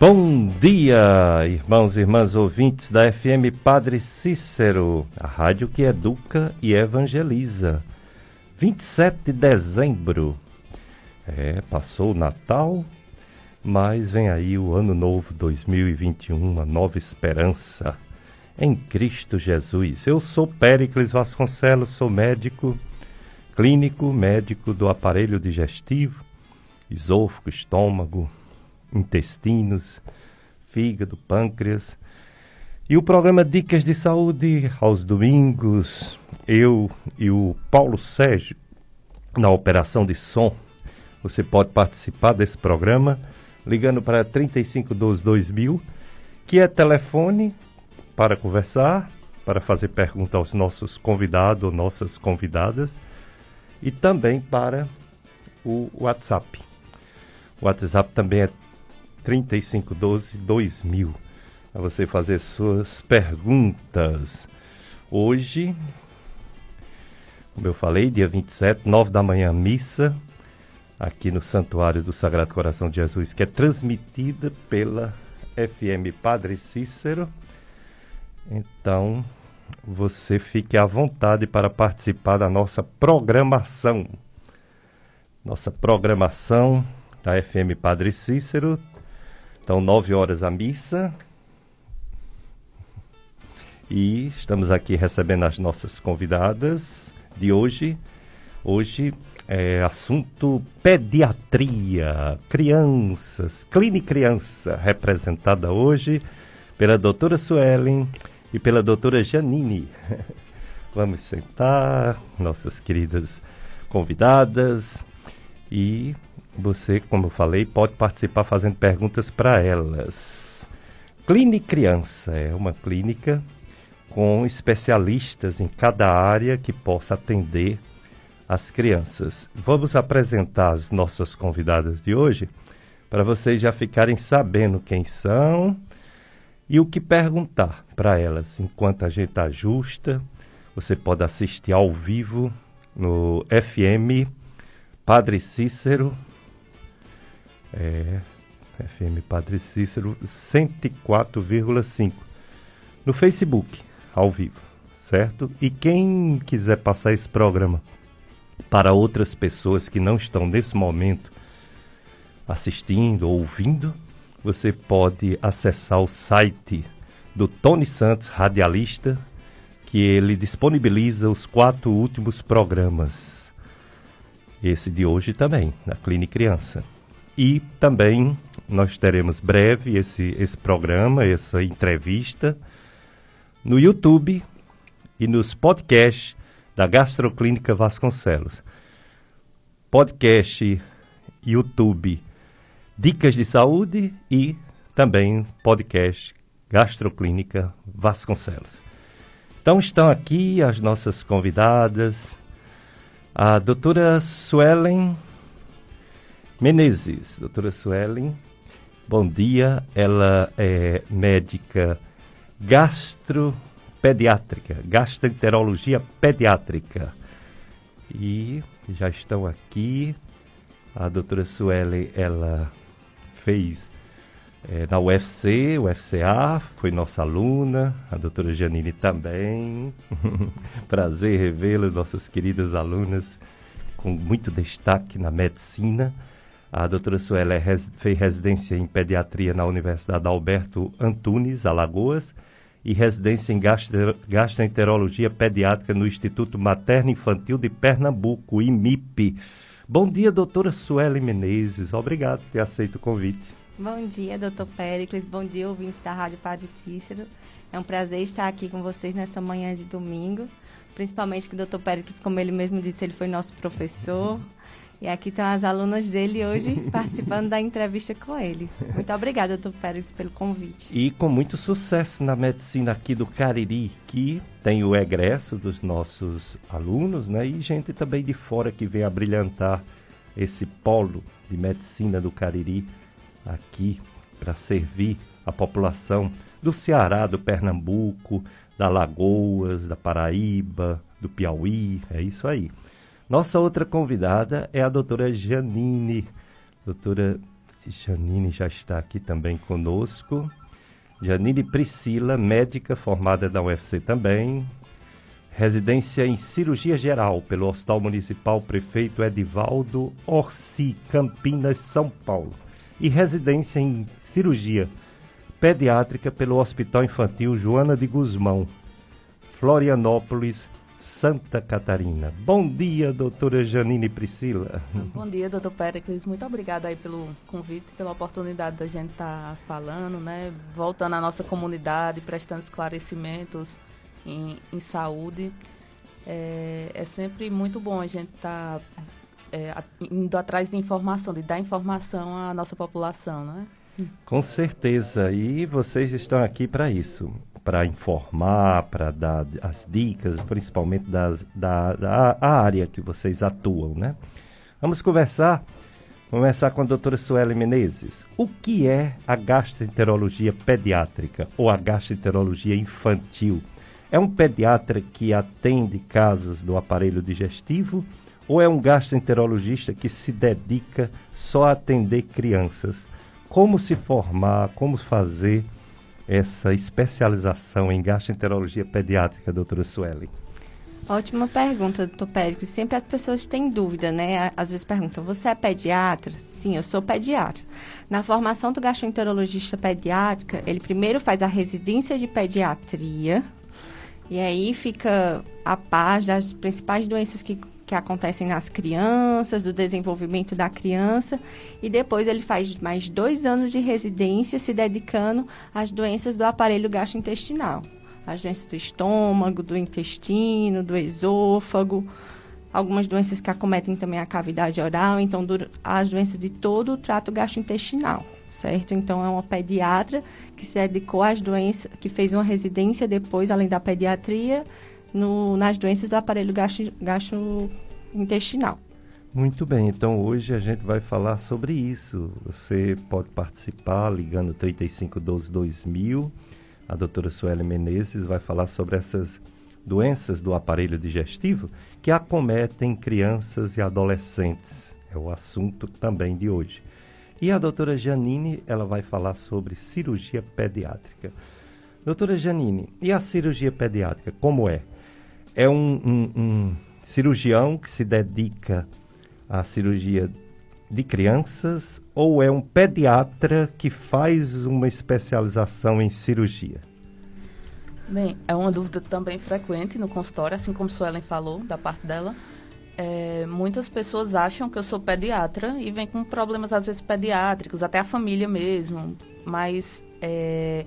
Bom dia, irmãos e irmãs ouvintes da FM Padre Cícero, a rádio que educa e evangeliza. 27 de dezembro. É, passou o Natal, mas vem aí o Ano Novo 2021, uma nova esperança em Cristo Jesus. Eu sou Péricles Vasconcelos, sou médico clínico, médico do aparelho digestivo, esôfago, estômago, intestinos, fígado, pâncreas. E o programa Dicas de Saúde, aos domingos, eu e o Paulo Sérgio, na operação de som. Você pode participar desse programa ligando para 3512 2000, que é telefone para conversar, para fazer pergunta aos nossos convidados ou nossas convidadas, e também para o WhatsApp. O WhatsApp também é 3512 2000 para você fazer suas perguntas. Hoje, como eu falei, dia 27, 9 da manhã, missa aqui no Santuário do Sagrado Coração de Jesus, que é transmitida pela FM Padre Cícero. Então, você fique à vontade para participar da nossa programação. Nossa programação da FM Padre Cícero então, nove horas a missa. E estamos aqui recebendo as nossas convidadas de hoje. Hoje é assunto pediatria, crianças, clínica criança, representada hoje pela doutora Suelen e pela doutora Janine. Vamos sentar, nossas queridas convidadas, e você, como eu falei, pode participar fazendo perguntas para elas. Clínica Criança é uma clínica com especialistas em cada área que possa atender as crianças. Vamos apresentar as nossas convidadas de hoje para vocês já ficarem sabendo quem são e o que perguntar para elas. Enquanto a gente ajusta, você pode assistir ao vivo no FM Padre Cícero é, FM Padre Cícero 104,5. No Facebook, ao vivo, certo? E quem quiser passar esse programa para outras pessoas que não estão nesse momento assistindo ou ouvindo, você pode acessar o site do Tony Santos, radialista, que ele disponibiliza os quatro últimos programas. Esse de hoje também, na Clínica Criança. E também nós teremos breve esse, esse programa, essa entrevista, no YouTube e nos podcasts da Gastroclínica Vasconcelos. Podcast, YouTube, Dicas de Saúde e também podcast Gastroclínica Vasconcelos. Então estão aqui as nossas convidadas, a doutora Suelen Menezes, doutora Suelen, bom dia. Ela é médica gastropediátrica, gastroenterologia pediátrica. E já estão aqui. A doutora Suelen, ela fez é, na UFC, UFCA, foi nossa aluna, a doutora Janine também. Prazer revê-la, nossas queridas alunas, com muito destaque na medicina. A doutora Suela é res, fez residência em pediatria na Universidade Alberto Antunes, Alagoas, e residência em gastro, gastroenterologia pediátrica no Instituto Materno Infantil de Pernambuco, IMIP. Bom dia, doutora Sueli Menezes. Obrigado por ter aceito o convite. Bom dia, doutor Péricles. Bom dia, ouvintes da Rádio Padre Cícero. É um prazer estar aqui com vocês nessa manhã de domingo. Principalmente que o doutor Péricles, como ele mesmo disse, ele foi nosso professor. E aqui estão as alunas dele hoje participando da entrevista com ele. Muito obrigada, doutor Pérez, pelo convite. E com muito sucesso na medicina aqui do Cariri, que tem o egresso dos nossos alunos, né? E gente também de fora que vem a brilhantar esse polo de medicina do Cariri aqui para servir a população do Ceará, do Pernambuco, da Lagoas, da Paraíba, do Piauí, é isso aí. Nossa outra convidada é a doutora Janine. Doutora Janine já está aqui também conosco. Janine Priscila, médica formada da UFC também. Residência em cirurgia geral pelo Hospital Municipal Prefeito Edivaldo Orsi, Campinas, São Paulo. E residência em cirurgia pediátrica pelo Hospital Infantil Joana de Guzmão, Florianópolis, Santa Catarina. Bom dia, doutora Janine Priscila. Bom dia, doutor Péricles. Muito obrigada aí pelo convite, pela oportunidade da gente estar tá falando, né? Voltando à nossa comunidade, prestando esclarecimentos em, em saúde. É, é, sempre muito bom a gente estar tá, é, indo atrás de informação, de dar informação à nossa população, né? Com certeza. E vocês estão aqui para isso para informar, para dar as dicas, principalmente das, da, da área que vocês atuam, né? Vamos conversar, começar com a doutora Sueli Menezes. O que é a gastroenterologia pediátrica ou a gastroenterologia infantil? É um pediatra que atende casos do aparelho digestivo ou é um gastroenterologista que se dedica só a atender crianças? Como se formar, como fazer essa especialização em gastroenterologia pediátrica, doutora Sueli? Ótima pergunta, doutor Périco. Sempre as pessoas têm dúvida, né? Às vezes perguntam, você é pediatra? Sim, eu sou pediatra. Na formação do gastroenterologista pediátrica, ele primeiro faz a residência de pediatria, e aí fica a paz das principais doenças que que acontecem nas crianças, do desenvolvimento da criança, e depois ele faz mais dois anos de residência se dedicando às doenças do aparelho gastrointestinal, as doenças do estômago, do intestino, do esôfago, algumas doenças que acometem também a cavidade oral, então as doenças de todo o trato gastrointestinal, certo? Então é uma pediatra que se dedicou às doenças, que fez uma residência depois, além da pediatria, no, nas doenças do aparelho gastrointestinal. Muito bem, então hoje a gente vai falar sobre isso. Você pode participar ligando 3512 2000. A doutora Sueli Menezes vai falar sobre essas doenças do aparelho digestivo que acometem crianças e adolescentes. É o assunto também de hoje. E a doutora Janine, ela vai falar sobre cirurgia pediátrica. Doutora Janine, e a cirurgia pediátrica, como é? É um, um, um cirurgião que se dedica à cirurgia de crianças ou é um pediatra que faz uma especialização em cirurgia? Bem, é uma dúvida também frequente no consultório, assim como Suelen falou, da parte dela. É, muitas pessoas acham que eu sou pediatra e vem com problemas, às vezes, pediátricos, até a família mesmo. Mas é,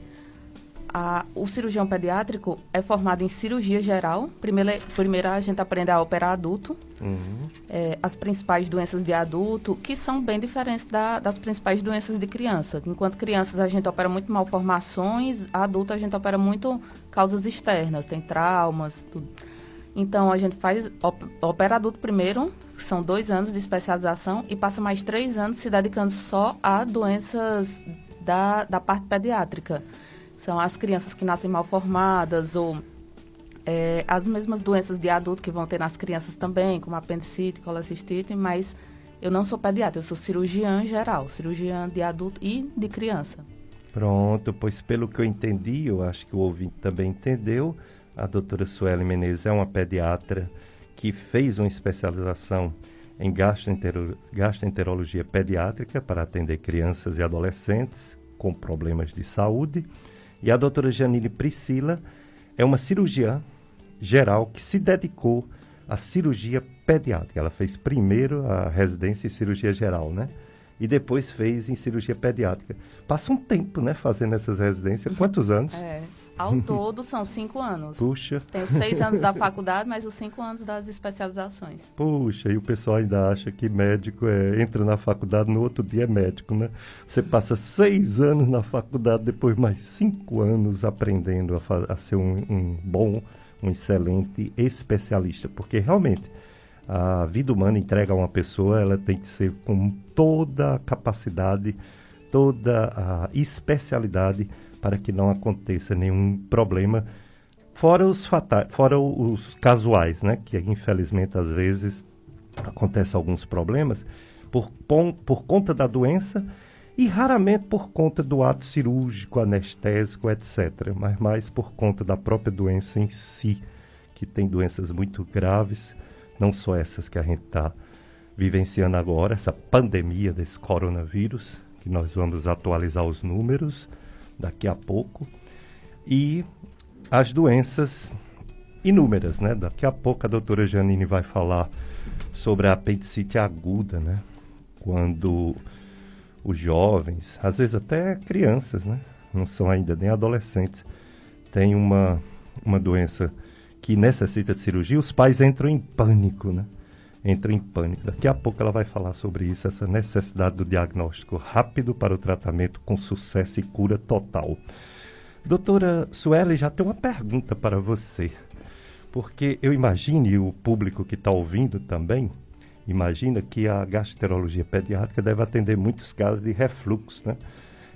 a, o cirurgião pediátrico é formado em cirurgia geral. Primeiro, primeiro a gente aprende a operar adulto, uhum. é, as principais doenças de adulto, que são bem diferentes da, das principais doenças de criança. Enquanto crianças a gente opera muito malformações, adulto a gente opera muito causas externas, tem traumas, tudo. Então a gente faz opera adulto primeiro, que são dois anos de especialização, e passa mais três anos se dedicando só a doenças da, da parte pediátrica. São as crianças que nascem mal formadas ou é, as mesmas doenças de adulto que vão ter nas crianças também, como apendicite, colecistite, mas eu não sou pediatra, eu sou cirurgiã geral, cirurgiã de adulto e de criança. Pronto, pois pelo que eu entendi, eu acho que o ouvinte também entendeu, a doutora Sueli Menezes é uma pediatra que fez uma especialização em gastroenterologia pediátrica para atender crianças e adolescentes com problemas de saúde e a doutora Janine Priscila é uma cirurgiã geral que se dedicou à cirurgia pediátrica. Ela fez primeiro a residência em cirurgia geral, né? E depois fez em cirurgia pediátrica. Passa um tempo, né, fazendo essas residências. Quantos anos? É. Ao todo são cinco anos. Puxa. Tenho seis anos da faculdade, mas os cinco anos das especializações. Puxa, e o pessoal ainda acha que médico é, entra na faculdade, no outro dia é médico, né? Você passa seis anos na faculdade, depois mais cinco anos aprendendo a, a ser um, um bom, um excelente especialista. Porque realmente a vida humana entrega a uma pessoa, ela tem que ser com toda a capacidade, toda a especialidade para que não aconteça nenhum problema, fora os fatais, fora os casuais, né? Que infelizmente às vezes acontecem alguns problemas por, por conta da doença e raramente por conta do ato cirúrgico, anestésico, etc., mas mais por conta da própria doença em si, que tem doenças muito graves, não só essas que a gente está vivenciando agora, essa pandemia desse coronavírus, que nós vamos atualizar os números daqui a pouco, e as doenças inúmeras, né? Daqui a pouco a doutora Janine vai falar sobre a apendicite aguda, né? Quando os jovens, às vezes até crianças, né? Não são ainda nem adolescentes, têm uma, uma doença que necessita de cirurgia, os pais entram em pânico, né? Entram em pânico. Daqui a pouco ela vai falar sobre isso, essa necessidade do diagnóstico rápido para o tratamento com sucesso e cura total. Doutora Sueli, já tem uma pergunta para você. Porque eu imagino, e o público que está ouvindo também, imagina que a gastroenterologia pediátrica deve atender muitos casos de refluxo, né?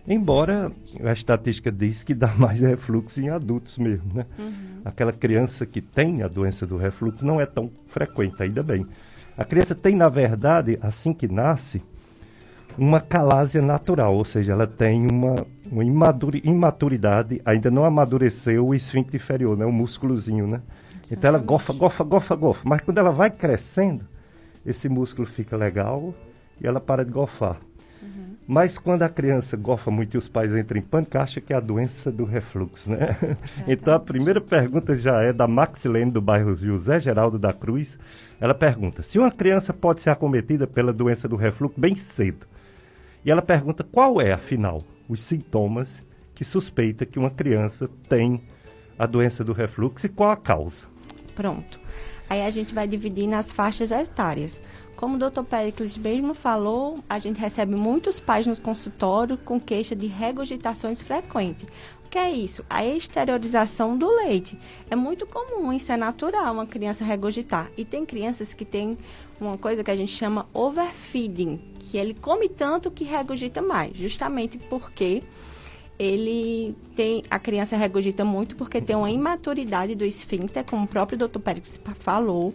Embora a estatística diz que dá mais refluxo em adultos mesmo, né? Uhum. Aquela criança que tem a doença do refluxo não é tão frequente, ainda bem. A criança tem, na verdade, assim que nasce, uma calásia natural, ou seja, ela tem uma, uma imaturidade, ainda não amadureceu o esfíncter inferior, né? O músculozinho, né? Então ela gofa, gofa, gofa, gofa. Mas quando ela vai crescendo, esse músculo fica legal e ela para de gofar. Mas quando a criança gofa muito e os pais entram em pânico, acha que é a doença do refluxo, né? então a primeira pergunta já é da Maxilene do bairro José Geraldo da Cruz. Ela pergunta: se uma criança pode ser acometida pela doença do refluxo bem cedo? E ela pergunta qual é, afinal, os sintomas que suspeita que uma criança tem a doença do refluxo e qual a causa. Pronto. Aí a gente vai dividir nas faixas etárias. Como o doutor Pericles mesmo falou, a gente recebe muitos pais nos consultórios com queixa de regurgitações frequentes. O que é isso? A exteriorização do leite. É muito comum, isso é natural, uma criança regurgitar. E tem crianças que têm uma coisa que a gente chama overfeeding, que ele come tanto que regurgita mais, justamente porque ele tem a criança regurgita muito porque tem uma imaturidade do esfíncter, como o próprio Dr. Pérez falou.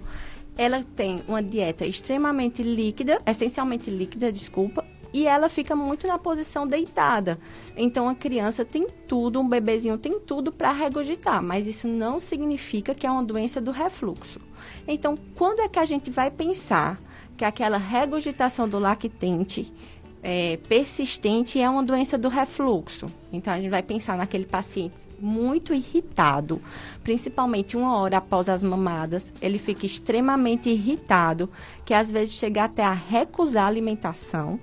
Ela tem uma dieta extremamente líquida, essencialmente líquida, desculpa, e ela fica muito na posição deitada. Então a criança tem tudo, um bebezinho tem tudo para regurgitar, mas isso não significa que é uma doença do refluxo. Então, quando é que a gente vai pensar que aquela regurgitação do lactente é, persistente é uma doença do refluxo. Então, a gente vai pensar naquele paciente muito irritado, principalmente uma hora após as mamadas, ele fica extremamente irritado, que às vezes chega até a recusar a alimentação.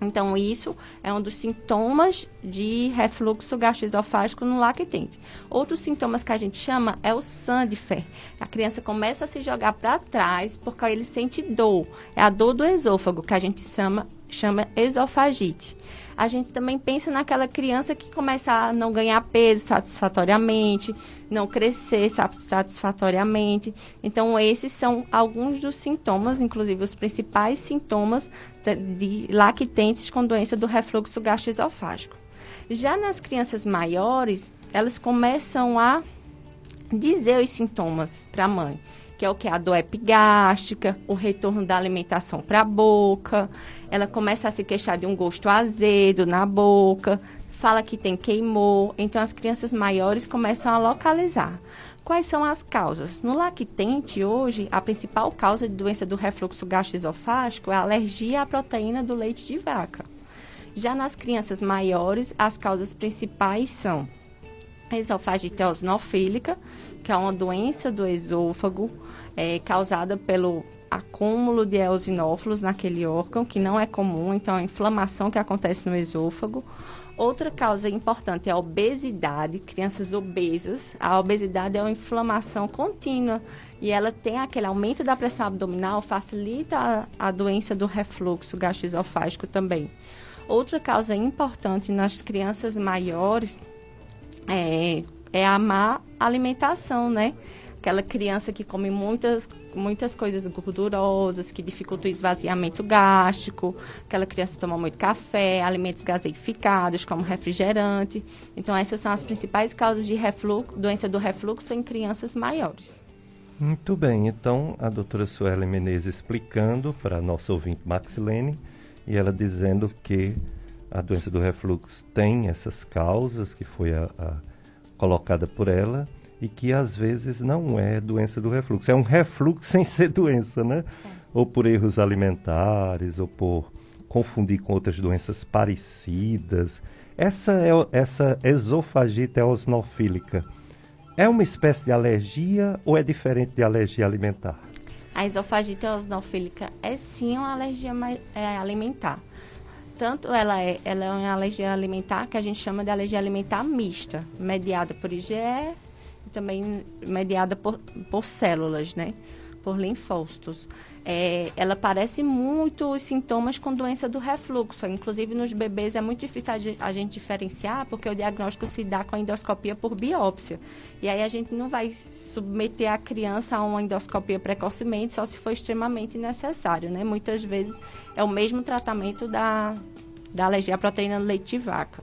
Então, isso é um dos sintomas de refluxo gastroesofágico no lactente. Outros sintomas que a gente chama é o Sandifer. A criança começa a se jogar para trás porque ele sente dor. É a dor do esôfago, que a gente chama chama esofagite. A gente também pensa naquela criança que começa a não ganhar peso satisfatoriamente, não crescer satisfatoriamente. Então, esses são alguns dos sintomas, inclusive os principais sintomas de lactentes com doença do refluxo gastroesofágico. Já nas crianças maiores, elas começam a dizer os sintomas para a mãe que é o que? A dor epigástica, o retorno da alimentação para a boca, ela começa a se queixar de um gosto azedo na boca, fala que tem queimou, então as crianças maiores começam a localizar. Quais são as causas? No lactente, hoje, a principal causa de doença do refluxo gastroesofágico é a alergia à proteína do leite de vaca. Já nas crianças maiores, as causas principais são esofagite eosinofílica, que é uma doença do esôfago é, causada pelo acúmulo de eosinófilos naquele órgão, que não é comum, então a inflamação que acontece no esôfago. Outra causa importante é a obesidade, crianças obesas. A obesidade é uma inflamação contínua e ela tem aquele aumento da pressão abdominal, facilita a, a doença do refluxo gastroesofágico também. Outra causa importante nas crianças maiores é, é a má alimentação, né? Aquela criança que come muitas, muitas coisas gordurosas, que dificulta o esvaziamento gástrico, aquela criança que toma muito café, alimentos gaseificados, como refrigerante. Então, essas são as principais causas de refluxo, doença do refluxo em crianças maiores. Muito bem, então a doutora Sueli Menezes explicando para a nossa ouvinte Maxilene, e ela dizendo que a doença do refluxo tem essas causas que foi a, a colocada por ela e que às vezes não é doença do refluxo. É um refluxo sem ser doença, né? É. Ou por erros alimentares, ou por confundir com outras doenças parecidas. Essa, é, essa esofagite eosinofílica é uma espécie de alergia ou é diferente de alergia alimentar? A esofagite eosinofílica é sim uma alergia é, alimentar. Tanto ela é, ela é uma alergia alimentar que a gente chama de alergia alimentar mista, mediada por IgE também mediada por, por células, né? Por linfócitos é, ela parece muito os sintomas com doença do refluxo. Inclusive, nos bebês é muito difícil a gente diferenciar, porque o diagnóstico se dá com a endoscopia por biópsia. E aí a gente não vai submeter a criança a uma endoscopia precocemente, só se for extremamente necessário, né? Muitas vezes é o mesmo tratamento da, da alergia à proteína do leite de vaca.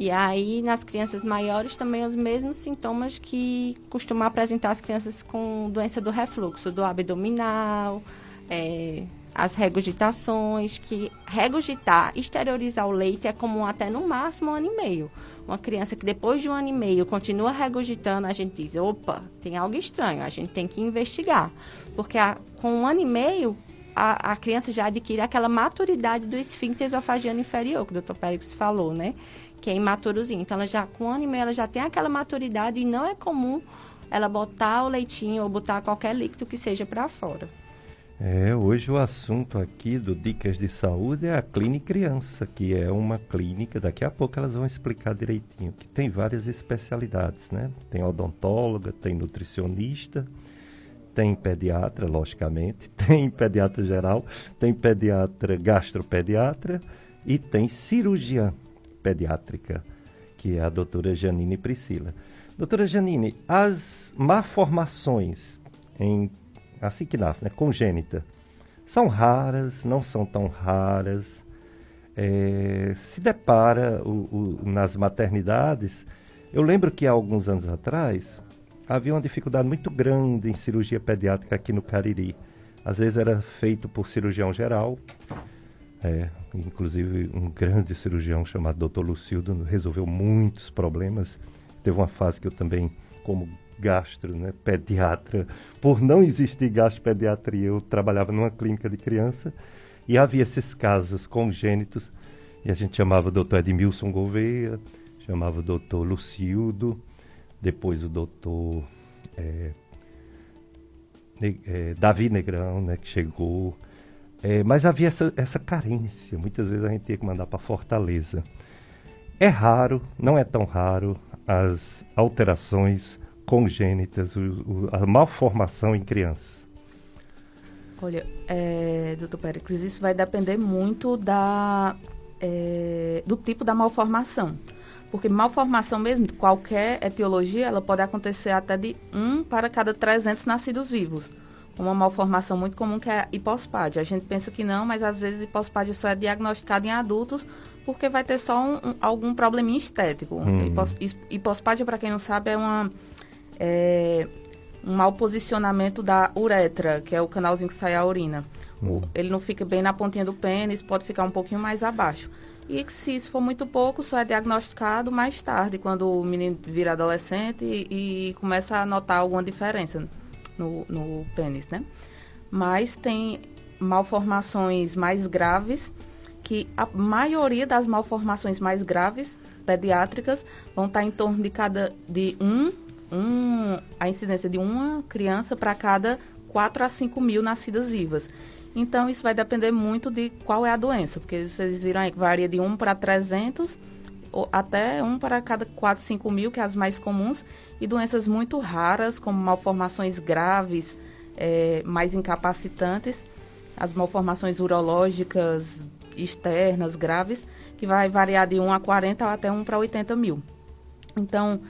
E aí, nas crianças maiores, também os mesmos sintomas que costumam apresentar as crianças com doença do refluxo, do abdominal, é, as regurgitações, que regurgitar, exteriorizar o leite é comum até no máximo um ano e meio. Uma criança que depois de um ano e meio continua regurgitando, a gente diz, opa, tem algo estranho, a gente tem que investigar. Porque a, com um ano e meio, a, a, criança já adquire aquela maturidade do esfíncter esofagiano inferior, que o doutor Pérez falou, né? Que é imaturozinho. Então, ela já, com um ano e meio, ela já tem aquela maturidade e não é comum ela botar o leitinho ou botar qualquer líquido que seja para fora. É, hoje o assunto aqui do Dicas de Saúde é a Clínica Criança, que é uma clínica, daqui a pouco elas vão explicar direitinho, que tem várias especialidades, né? Tem odontóloga, tem nutricionista, tem pediatra, logicamente, tem pediatra geral, tem pediatra gastropediatra e tem cirurgiã pediátrica, que é a doutora Janine Priscila. Doutora Janine, as malformações em assim que nasce, né, congênita, são raras, não são tão raras. É, se depara o, o, nas maternidades, eu lembro que há alguns anos atrás havia uma dificuldade muito grande em cirurgia pediátrica aqui no Cariri. Às vezes era feito por cirurgião geral, é, inclusive um grande cirurgião chamado Dr. Lucildo resolveu muitos problemas. Teve uma fase que eu também, como gastro, né, pediatra, por não existir gastropediatria, eu trabalhava numa clínica de criança e havia esses casos congênitos e a gente chamava o Dr. Edmilson Gouveia, chamava o Dr. Lucildo, depois o Dr. É, é, Davi Negrão, né, que chegou é, mas havia essa, essa carência. Muitas vezes a gente tinha que mandar para Fortaleza. É raro, não é tão raro, as alterações congênitas, o, o, a malformação em crianças. Olha, é, doutor Pérez, isso vai depender muito da, é, do tipo da malformação. Porque malformação mesmo, qualquer etiologia, ela pode acontecer até de 1 para cada 300 nascidos vivos uma malformação muito comum que é a hipospádia. A gente pensa que não, mas às vezes hipospádia só é diagnosticada em adultos porque vai ter só um, um, algum probleminha estético. Hum. Hipos, hipospádia, para quem não sabe, é, uma, é um mau posicionamento da uretra, que é o canalzinho que sai a urina. Hum. ele não fica bem na pontinha do pênis, pode ficar um pouquinho mais abaixo. E se isso for muito pouco, só é diagnosticado mais tarde, quando o menino vira adolescente e, e começa a notar alguma diferença no, no pênis, né? Mas tem malformações mais graves, que a maioria das malformações mais graves pediátricas vão estar em torno de cada de um, um a incidência de uma criança para cada 4 a 5 mil nascidas vivas. Então, isso vai depender muito de qual é a doença, porque vocês viram aí que varia de 1 para 300, ou até 1 para cada 4, 5 mil, que é as mais comuns, e doenças muito raras, como malformações graves, é, mais incapacitantes, as malformações urológicas externas graves, que vai variar de 1 a 40 ou até 1 para 80 mil. Então,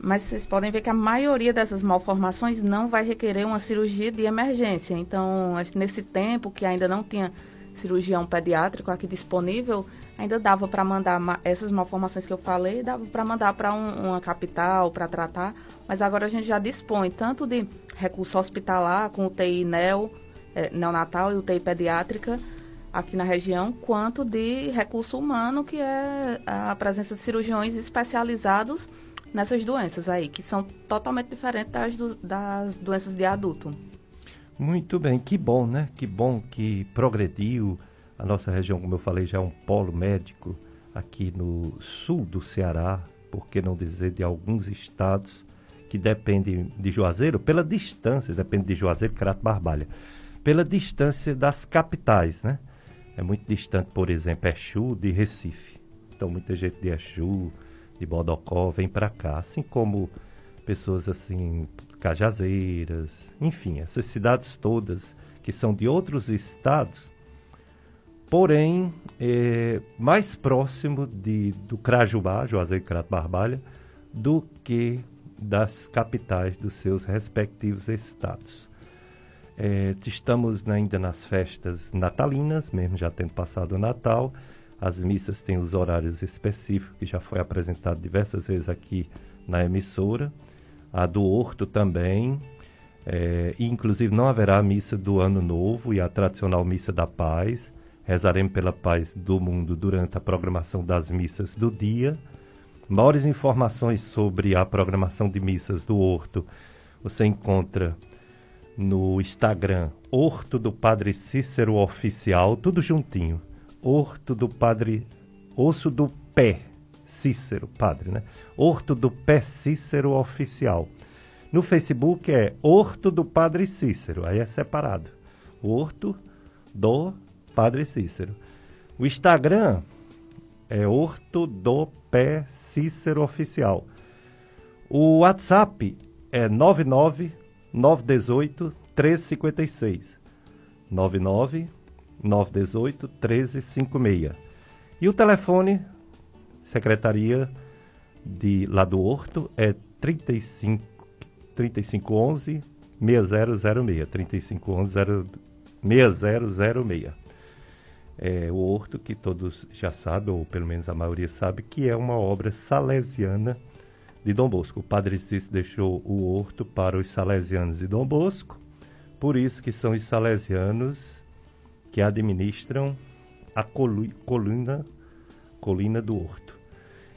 mas vocês podem ver que a maioria dessas malformações não vai requerer uma cirurgia de emergência. Então, nesse tempo que ainda não tinha cirurgião pediátrico aqui disponível, ainda dava para mandar essas malformações que eu falei, dava para mandar para um, uma capital para tratar, mas agora a gente já dispõe tanto de recurso hospitalar com UTI neo, é, neonatal e UTI pediátrica, aqui na região, quanto de recurso humano, que é a presença de cirurgiões especializados nessas doenças aí, que são totalmente diferentes das, do, das doenças de adulto. Muito bem, que bom, né? Que bom que progrediu. A nossa região, como eu falei, já é um polo médico aqui no sul do Ceará, por que não dizer de alguns estados que dependem de Juazeiro, pela distância, depende de Juazeiro, Crato Barbalha, pela distância das capitais, né? É muito distante, por exemplo, Exu de Recife. Então, muita gente de Exu, de Bodocó, vem para cá, assim como pessoas assim, Cajazeiras, enfim, essas cidades todas que são de outros estados, porém é, mais próximo de, do Crajubá, Juazeiro Crato Barbalha, do que das capitais dos seus respectivos estados. É, estamos ainda nas festas natalinas, mesmo já tendo passado o Natal, as missas têm os horários específicos, que já foi apresentado diversas vezes aqui na emissora. A do Horto também. É, inclusive não haverá missa do Ano Novo e a tradicional missa da paz. Rezaremos pela paz do mundo durante a programação das missas do dia. Maiores informações sobre a programação de missas do Horto você encontra no Instagram Horto do Padre Cícero Oficial, tudo juntinho. Horto do Padre Osso do Pé Cícero, padre, né? Horto do Pé Cícero Oficial. No Facebook é Horto do Padre Cícero, aí é separado. Horto do Padre Cícero. O Instagram é Horto do Pé Cícero Oficial. O WhatsApp é 99 918 1356. 99 918 1356. E o telefone, Secretaria de lá do Horto, é 35 3511 6006. 3511 6006. É, o Horto, que todos já sabem, ou pelo menos a maioria sabe, que é uma obra salesiana de Dom Bosco. O Padre Cícero deixou o Horto para os salesianos de Dom Bosco, por isso que são os salesianos que administram a coluna, colina do Horto.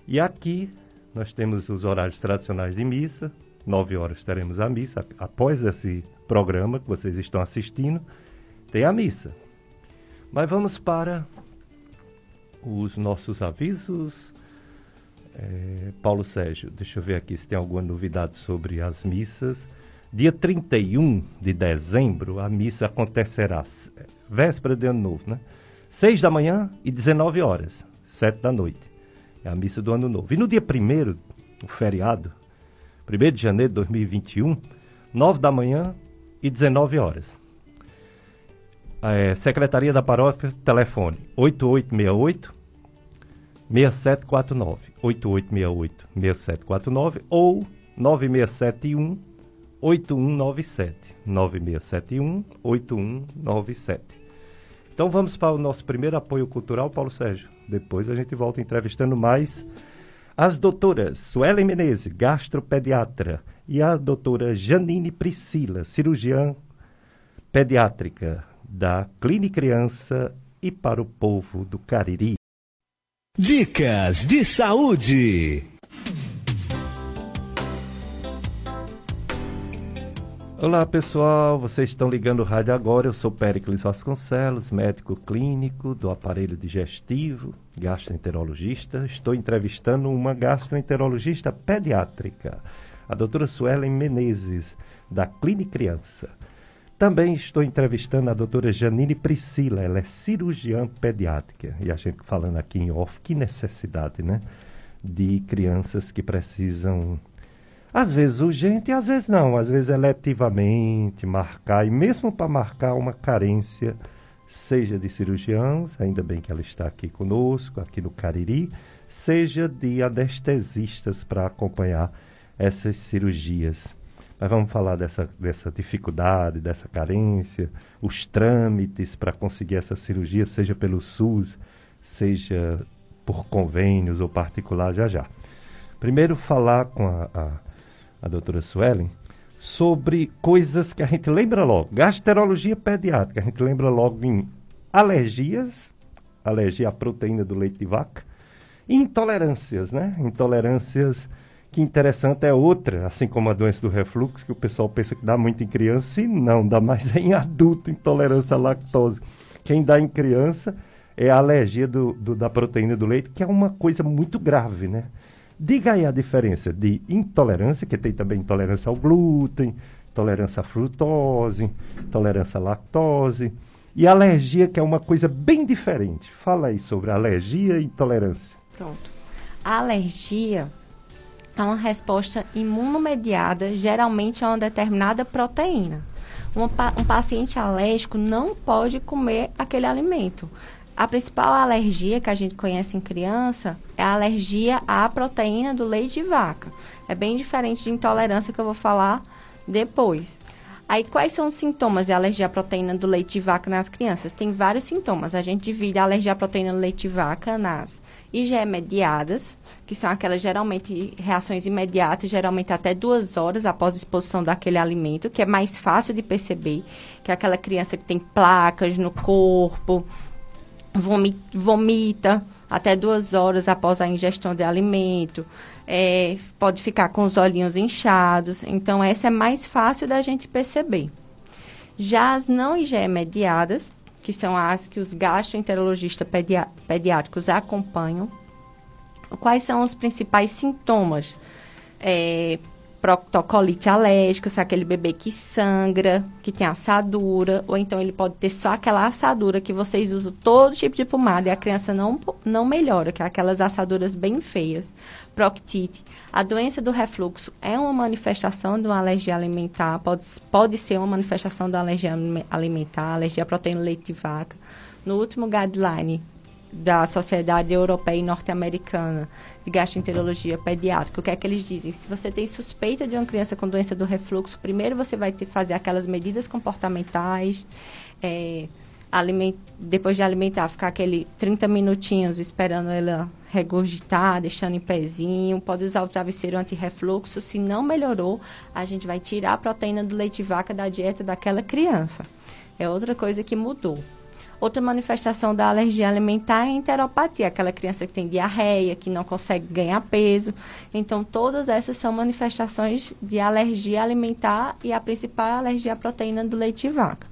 E aqui nós temos os horários tradicionais de missa, nove horas teremos a missa. Após esse programa que vocês estão assistindo, tem a missa. Mas vamos para os nossos avisos. É, Paulo Sérgio, deixa eu ver aqui se tem alguma novidade sobre as missas. Dia 31 de dezembro, a missa acontecerá véspera de ano novo, né? 6 da manhã e 19 horas, 7 da noite. É a missa do ano novo. E no dia 1 o feriado, 1 de janeiro de 2021, 9 da manhã e 19 horas. É, Secretaria da Paróquia, telefone 8868 6749. 8868 6749 ou 9671 8197. 9671 8197. Então vamos para o nosso primeiro apoio cultural, Paulo Sérgio. Depois a gente volta entrevistando mais as doutoras Suelen Menezes, gastropediatra, e a doutora Janine Priscila, cirurgiã pediátrica da Clínica Criança e para o povo do Cariri. Dicas de saúde. Olá pessoal, vocês estão ligando o rádio agora. Eu sou Péricles Vasconcelos, médico clínico do aparelho digestivo, gastroenterologista. Estou entrevistando uma gastroenterologista pediátrica, a doutora Suelen Menezes, da Clínica Criança. Também estou entrevistando a doutora Janine Priscila, ela é cirurgiã pediátrica. E a gente falando aqui em off, que necessidade, né? De crianças que precisam às vezes urgente às vezes não, às vezes eletivamente marcar, e mesmo para marcar uma carência, seja de cirurgiãos, ainda bem que ela está aqui conosco, aqui no Cariri, seja de anestesistas para acompanhar essas cirurgias. Mas vamos falar dessa, dessa dificuldade, dessa carência, os trâmites para conseguir essa cirurgia, seja pelo SUS, seja por convênios ou particular, já já. Primeiro falar com a, a a doutora Suelen, sobre coisas que a gente lembra logo. Gastroenterologia pediátrica, a gente lembra logo em alergias, alergia à proteína do leite de vaca, e intolerâncias, né? Intolerâncias que interessante é outra, assim como a doença do refluxo, que o pessoal pensa que dá muito em criança, e não, dá mais em adulto, intolerância à lactose. Quem dá em criança é a alergia do, do, da proteína do leite, que é uma coisa muito grave, né? Diga aí a diferença de intolerância, que tem também intolerância ao glúten, intolerância à frutose, intolerância à lactose, e alergia, que é uma coisa bem diferente. Fala aí sobre alergia e intolerância. Pronto. A alergia é uma resposta imunomediada, geralmente a uma determinada proteína. Um, um paciente alérgico não pode comer aquele alimento. A principal alergia que a gente conhece em criança é a alergia à proteína do leite de vaca. É bem diferente de intolerância que eu vou falar depois. Aí, quais são os sintomas de alergia à proteína do leite de vaca nas crianças? Tem vários sintomas. A gente divide a alergia à proteína do leite de vaca nas IgE mediadas, que são aquelas geralmente reações imediatas, geralmente até duas horas após a exposição daquele alimento, que é mais fácil de perceber, que é aquela criança que tem placas no corpo, vomita até duas horas após a ingestão de alimento, é, pode ficar com os olhinhos inchados. Então, essa é mais fácil da gente perceber. Já as não IgE mediadas, que são as que os gastroenterologistas pediátricos acompanham, quais são os principais sintomas? É, proctocolite alérgica, se é aquele bebê que sangra, que tem assadura, ou então ele pode ter só aquela assadura que vocês usam todo tipo de pomada e a criança não, não melhora, que é aquelas assaduras bem feias. Proctite. A doença do refluxo é uma manifestação de uma alergia alimentar, pode, pode ser uma manifestação da alergia alimentar, alergia à proteína leite de vaca. No último guideline da Sociedade Europeia e Norte-Americana de Gastroenterologia Pediátrica, o que é que eles dizem? Se você tem suspeita de uma criança com doença do refluxo, primeiro você vai ter que fazer aquelas medidas comportamentais, é, depois de alimentar, ficar aquele 30 minutinhos esperando ela regurgitar, deixando em pezinho, pode usar o travesseiro anti-refluxo. Se não melhorou, a gente vai tirar a proteína do leite vaca da dieta daquela criança. É outra coisa que mudou. Outra manifestação da alergia alimentar é a enteropatia, aquela criança que tem diarreia, que não consegue ganhar peso. Então, todas essas são manifestações de alergia alimentar e a principal é a alergia à proteína do leite de vaca.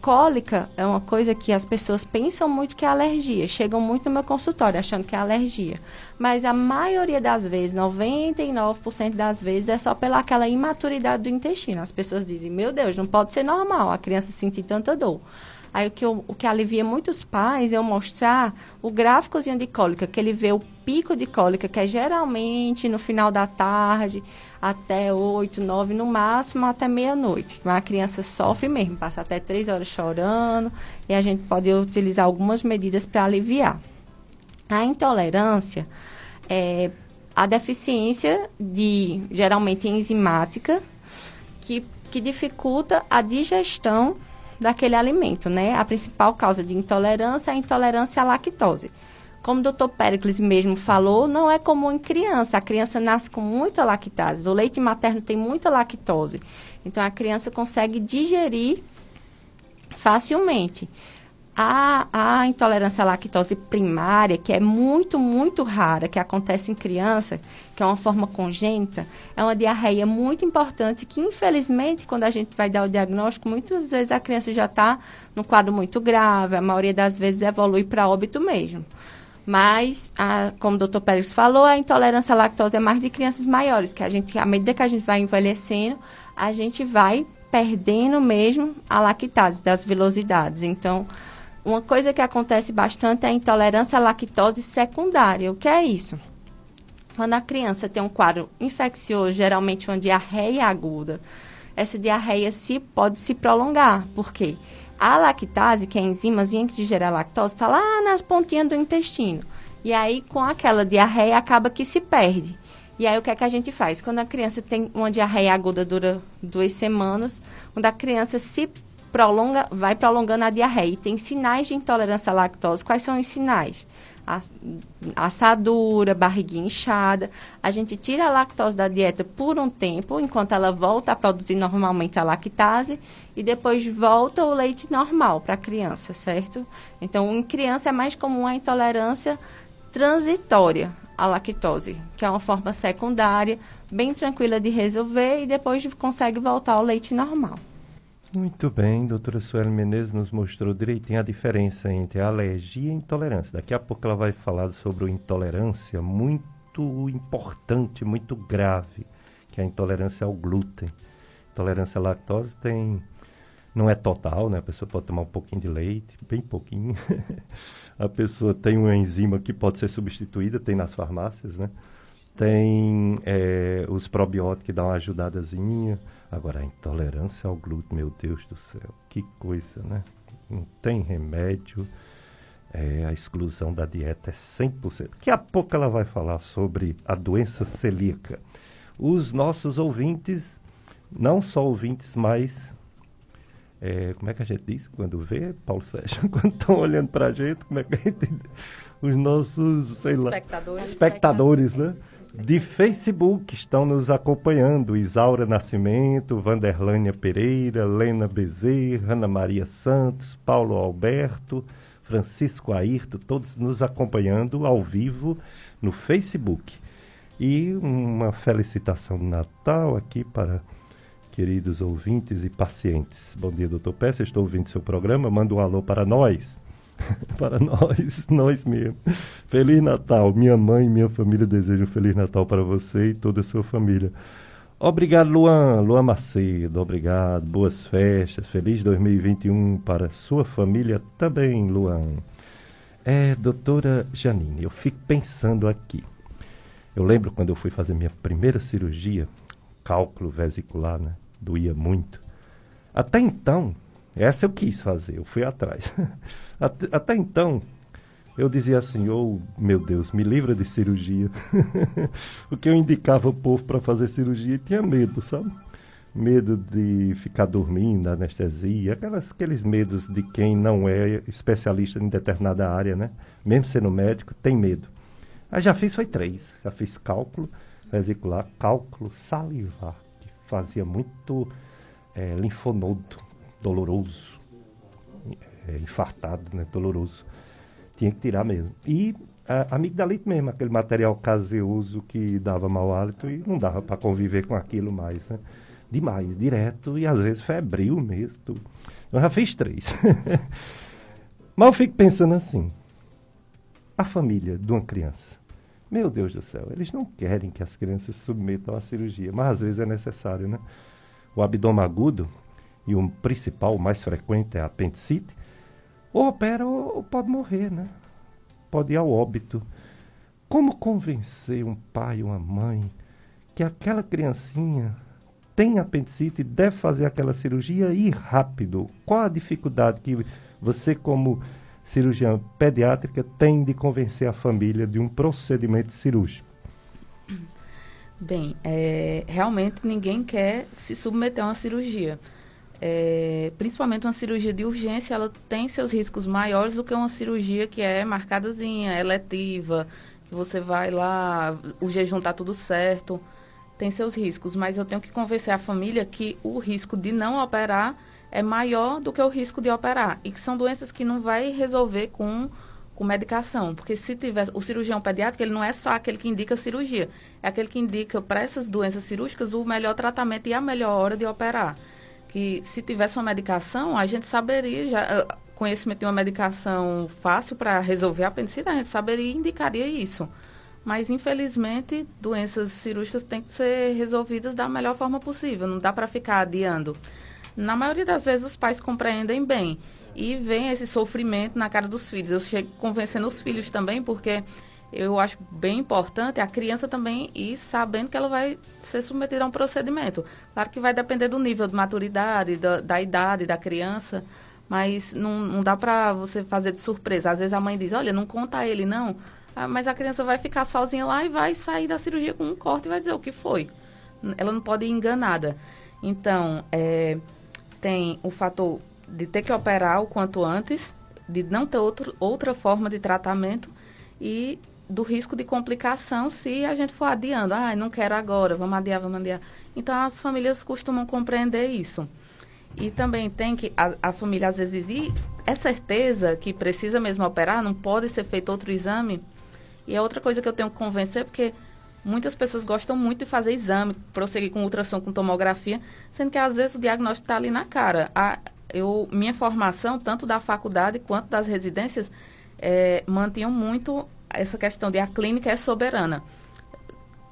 Cólica é uma coisa que as pessoas pensam muito que é alergia, chegam muito no meu consultório achando que é alergia. Mas a maioria das vezes, 99% das vezes, é só pela aquela imaturidade do intestino. As pessoas dizem, meu Deus, não pode ser normal a criança sentir tanta dor. Aí o que, eu, o que alivia muitos pais é eu mostrar o gráficozinho de cólica, que ele vê o pico de cólica, que é geralmente no final da tarde, até 8, 9, no máximo até meia-noite. A criança sofre mesmo, passa até 3 horas chorando, e a gente pode utilizar algumas medidas para aliviar. A intolerância é a deficiência de, geralmente enzimática, que, que dificulta a digestão daquele alimento, né? A principal causa de intolerância é a intolerância à lactose. Como o doutor Pericles mesmo falou, não é comum em criança. A criança nasce com muita lactase. O leite materno tem muita lactose. Então, a criança consegue digerir facilmente. A, a intolerância à lactose primária, que é muito, muito rara, que acontece em criança, que é uma forma congênita, é uma diarreia muito importante que, infelizmente, quando a gente vai dar o diagnóstico, muitas vezes a criança já está no quadro muito grave, a maioria das vezes evolui para óbito mesmo. Mas, a, como o doutor Pérez falou, a intolerância à lactose é mais de crianças maiores, que a gente, à medida que a gente vai envelhecendo, a gente vai perdendo mesmo a lactase das velocidades. Então, uma coisa que acontece bastante é a intolerância à lactose secundária. O que é isso? Quando a criança tem um quadro infeccioso, geralmente uma diarreia aguda, essa diarreia se, pode se prolongar. Por quê? A lactase, que é a enzimazinha que digere a lactose, está lá nas pontinhas do intestino. E aí, com aquela diarreia, acaba que se perde. E aí, o que é que a gente faz? Quando a criança tem uma diarreia aguda, dura duas semanas, quando a criança se prolonga, vai prolongando a diarreia. E tem sinais de intolerância à lactose. Quais são os sinais? Assadura, barriguinha inchada. A gente tira a lactose da dieta por um tempo, enquanto ela volta a produzir normalmente a lactase, e depois volta o leite normal para a criança, certo? Então, em criança é mais comum a intolerância transitória à lactose, que é uma forma secundária, bem tranquila de resolver e depois consegue voltar ao leite normal. Muito bem, doutora Sueli Menezes nos mostrou direitinho a diferença entre alergia e intolerância. Daqui a pouco ela vai falar sobre intolerância muito importante, muito grave, que é a intolerância ao glúten. Intolerância à lactose tem não é total, né? A pessoa pode tomar um pouquinho de leite, bem pouquinho. a pessoa tem uma enzima que pode ser substituída, tem nas farmácias, né? Tem é, os probióticos que dão uma ajudadazinha Agora, a intolerância ao glúten, meu Deus do céu, que coisa, né? Não tem remédio. É, a exclusão da dieta é 100%. Daqui a pouco ela vai falar sobre a doença celíaca. Os nossos ouvintes, não só ouvintes, mas. É, como é que a gente diz quando vê, Paulo Sérgio? Quando estão olhando para a gente, como é que a gente. Os nossos, sei lá. Espectadores. Espectadores, né? De Facebook estão nos acompanhando. Isaura Nascimento, Vanderlânia Pereira, Lena Bezerra, Ana Maria Santos, Paulo Alberto, Francisco Ayrton, todos nos acompanhando ao vivo no Facebook. E uma felicitação de Natal aqui para queridos ouvintes e pacientes. Bom dia, doutor Peça, estou ouvindo seu programa, manda um alô para nós. para nós, nós mesmos. Feliz Natal. Minha mãe e minha família desejam Feliz Natal para você e toda a sua família. Obrigado, Luan. Luan Macedo, obrigado. Boas festas. Feliz 2021 para sua família também, Luan. É, doutora Janine, eu fico pensando aqui. Eu lembro quando eu fui fazer minha primeira cirurgia, cálculo vesicular, né? Doía muito. Até então, essa eu quis fazer, eu fui atrás. até, até, então, eu dizia assim: oh, meu Deus, me livra de cirurgia. Porque eu indicava o povo para fazer cirurgia e tinha medo, sabe? Medo de ficar dormindo, anestesia, aquelas, aqueles medos de quem não é especialista em determinada área, né? Mesmo sendo médico, tem medo. Aí já fiz, foi três. Já fiz cálculo vesicular, cálculo salivar, que fazia muito é, linfonodo doloroso, é, infartado, né, doloroso. Tinha que tirar mesmo. E a amigdalite mesmo, aquele material caseoso que dava mau hálito e não dava para conviver com aquilo mais, né? Demais, direto e às vezes febril mesmo. Tudo. Eu já fiz três. Mas eu fico pensando assim, a família de uma criança. Meu Deus do céu, eles não querem que as crianças se submetam à cirurgia, mas às vezes é necessário, né? O abdômen agudo, e o principal, o mais frequente é a apendicite, ou opera ou, pode morrer, né? Pode ir ao óbito. Como convencer um pai ou uma mãe que aquela criancinha tem apendicite e deve fazer aquela cirurgia e rápido? Qual a dificuldade que você, como cirurgiã pediátrica, tem de convencer a família de um procedimento cirúrgico? Bem, é, realmente ninguém quer se submeter a uma cirurgia é, principalmente uma cirurgia de urgência, ela tem seus riscos maiores do que uma cirurgia que é marcadazinha, eletiva, que você vai lá, o jejum está tudo certo, tem seus riscos, mas eu tenho que convencer a família que o risco de não operar é maior do que o risco de operar. E que são doenças que não vai resolver com com medicação, porque se tiver o cirurgião pediátrico, ele não é só aquele que indica cirurgia, é aquele que indica para essas doenças cirúrgicas o melhor tratamento e a melhor hora de operar que se tivesse uma medicação, a gente saberia, já, ah, conhecimento de uma medicação fácil para resolver a apendicite, a gente saberia e indicaria isso. Mas, infelizmente, doenças cirúrgicas têm que ser resolvidas da melhor forma possível, não dá para ficar adiando. Na maioria das vezes, os pais compreendem bem e veem esse sofrimento na cara dos filhos. Eu chego convencendo os filhos também, porque eu acho bem importante a criança também ir sabendo que ela vai ser submetida a um procedimento. Claro que vai depender do nível de maturidade, da, da idade da criança, mas não, não dá para você fazer de surpresa. Às vezes a mãe diz, olha, não conta a ele não, ah, mas a criança vai ficar sozinha lá e vai sair da cirurgia com um corte e vai dizer o que foi. Ela não pode ir enganada. Então, é, tem o fator de ter que operar o quanto antes, de não ter outro, outra forma de tratamento e do risco de complicação se a gente for adiando. Ah, não quero agora, vamos adiar, vamos adiar. Então, as famílias costumam compreender isso. E também tem que, a, a família às vezes diz, e é certeza que precisa mesmo operar? Não pode ser feito outro exame? E é outra coisa que eu tenho que convencer, porque muitas pessoas gostam muito de fazer exame, prosseguir com ultrassom, com tomografia, sendo que às vezes o diagnóstico está ali na cara. A, eu, minha formação, tanto da faculdade quanto das residências, é, mantinham muito essa questão de a clínica é soberana.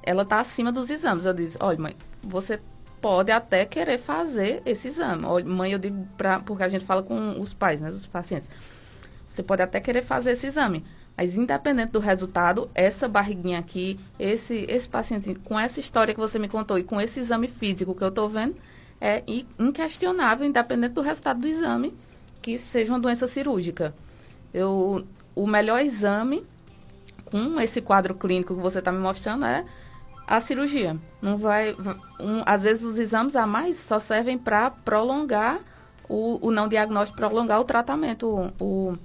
Ela está acima dos exames. Eu disse, olha, mãe, você pode até querer fazer esse exame. Olha, mãe, eu digo pra, porque a gente fala com os pais, né, os pacientes. Você pode até querer fazer esse exame. Mas independente do resultado, essa barriguinha aqui, esse, esse paciente, com essa história que você me contou e com esse exame físico que eu estou vendo, é inquestionável, independente do resultado do exame, que seja uma doença cirúrgica. Eu, o melhor exame com esse quadro clínico que você está me mostrando é a cirurgia. Não vai, um, às vezes os exames a mais só servem para prolongar o, o, não diagnóstico, prolongar o tratamento, o, o,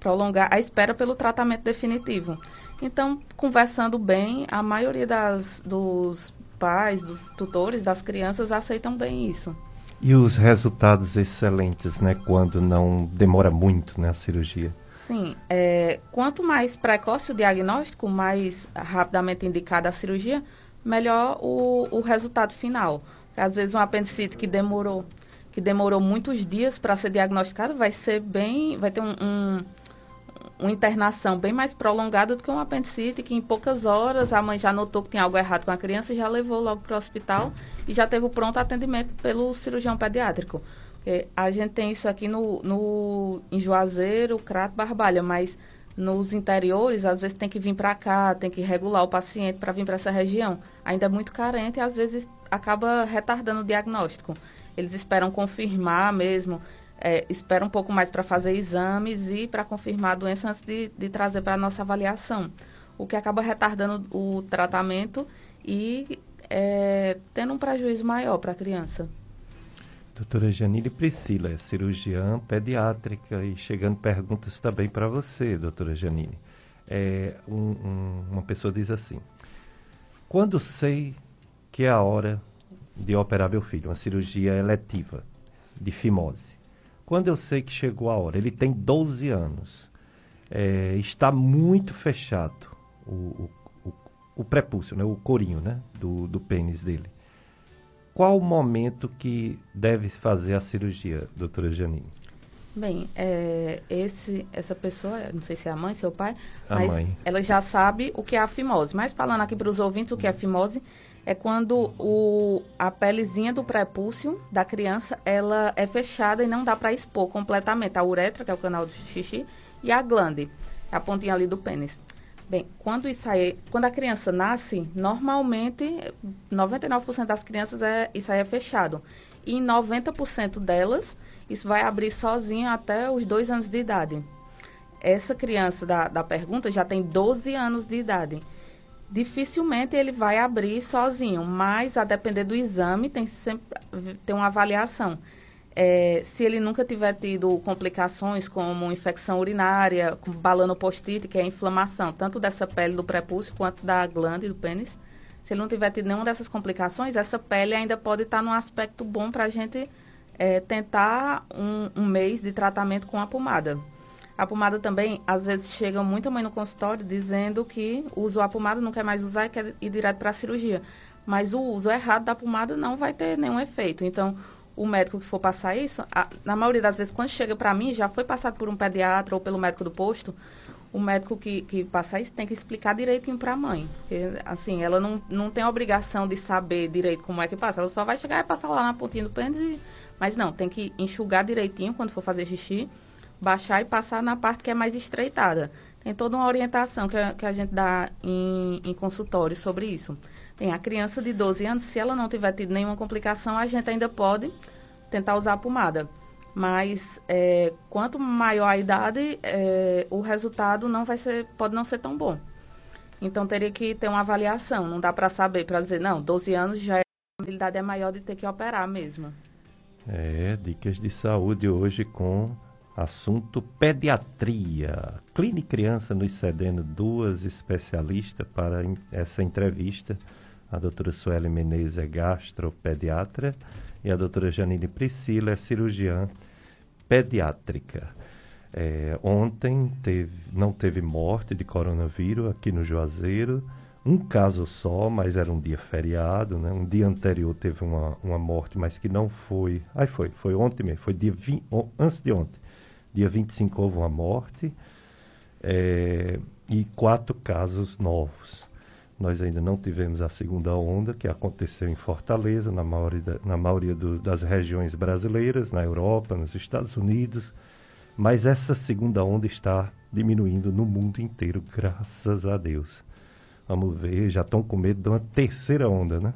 prolongar a espera pelo tratamento definitivo. Então, conversando bem, a maioria das, dos pais, dos tutores, das crianças aceitam bem isso. E os resultados excelentes, né? Quando não demora muito, né, a cirurgia? Sim, é, quanto mais precoce o diagnóstico, mais rapidamente indicada a cirurgia, melhor o, o resultado final. Às vezes um apendicite que demorou, que demorou muitos dias para ser diagnosticado vai ser bem, vai ter um, um, uma internação bem mais prolongada do que um apendicite que em poucas horas a mãe já notou que tinha algo errado com a criança e já levou logo para o hospital e já teve o pronto atendimento pelo cirurgião pediátrico. É, a gente tem isso aqui no, no, em Juazeiro, Crato, Barbalha, mas nos interiores, às vezes tem que vir para cá, tem que regular o paciente para vir para essa região. Ainda é muito carente e às vezes acaba retardando o diagnóstico. Eles esperam confirmar mesmo, é, esperam um pouco mais para fazer exames e para confirmar a doença antes de, de trazer para a nossa avaliação. O que acaba retardando o tratamento e é, tendo um prejuízo maior para a criança. Doutora Janine Priscila, é cirurgiã pediátrica e chegando perguntas também para você, doutora Janine. É, um, um, uma pessoa diz assim: Quando sei que é a hora de operar meu filho, uma cirurgia eletiva de fimose? Quando eu sei que chegou a hora? Ele tem 12 anos, é, está muito fechado o, o, o, o prepúcio, né, o corinho né, do, do pênis dele qual o momento que deve fazer a cirurgia, doutora Janine? Bem, é, esse, essa pessoa, não sei se é a mãe, seu pai, a mas mãe. ela já sabe o que é a fimose. Mas falando aqui para os ouvintes o que é a fimose, é quando o, a pelezinha do prepúcio da criança ela é fechada e não dá para expor completamente a uretra, que é o canal do xixi, e a glande, a pontinha ali do pênis. Bem, quando isso aí, quando a criança nasce, normalmente 99% das crianças é isso aí é fechado. E em 90% delas, isso vai abrir sozinho até os dois anos de idade. Essa criança da, da pergunta já tem 12 anos de idade. Dificilmente ele vai abrir sozinho, mas a depender do exame, tem sempre tem uma avaliação. É, se ele nunca tiver tido complicações como infecção urinária, balanopostite, que é a inflamação tanto dessa pele do prepúcio quanto da glande do pênis, se ele não tiver tido nenhuma dessas complicações, essa pele ainda pode estar num aspecto bom para a gente é, tentar um, um, mês de tratamento com a pomada. A pomada também, às vezes, chega muita mãe no consultório dizendo que usou a pomada, não quer mais usar e quer ir direto para a cirurgia. Mas o uso errado da pomada não vai ter nenhum efeito. Então, o médico que for passar isso, a, na maioria das vezes, quando chega para mim, já foi passado por um pediatra ou pelo médico do posto, o médico que, que passa isso tem que explicar direitinho para a mãe. Porque, assim, ela não, não tem obrigação de saber direito como é que passa. Ela só vai chegar e passar lá na pontinha do pênis. E... Mas não, tem que enxugar direitinho quando for fazer xixi, baixar e passar na parte que é mais estreitada. Tem toda uma orientação que a, que a gente dá em, em consultório sobre isso. Tem a criança de 12 anos, se ela não tiver tido nenhuma complicação, a gente ainda pode tentar usar a pomada. Mas é, quanto maior a idade, é, o resultado não vai ser, pode não ser tão bom. Então teria que ter uma avaliação. Não dá para saber, para dizer, não, 12 anos já é, a habilidade é maior de ter que operar mesmo. É, dicas de saúde hoje com Assunto pediatria. Clínica Criança nos cedendo duas especialistas para essa entrevista. A doutora Sueli Menezes é gastropediatra e a doutora Janine Priscila é cirurgiã pediátrica. É, ontem teve, não teve morte de coronavírus aqui no Juazeiro, um caso só, mas era um dia feriado, né? Um dia anterior teve uma, uma morte, mas que não foi. Aí foi, foi ontem mesmo, foi dia 20, antes de ontem. Dia 25 houve uma morte é, e quatro casos novos. Nós ainda não tivemos a segunda onda, que aconteceu em Fortaleza, na maioria, na maioria do, das regiões brasileiras, na Europa, nos Estados Unidos. Mas essa segunda onda está diminuindo no mundo inteiro, graças a Deus. Vamos ver, já estão com medo de uma terceira onda, né?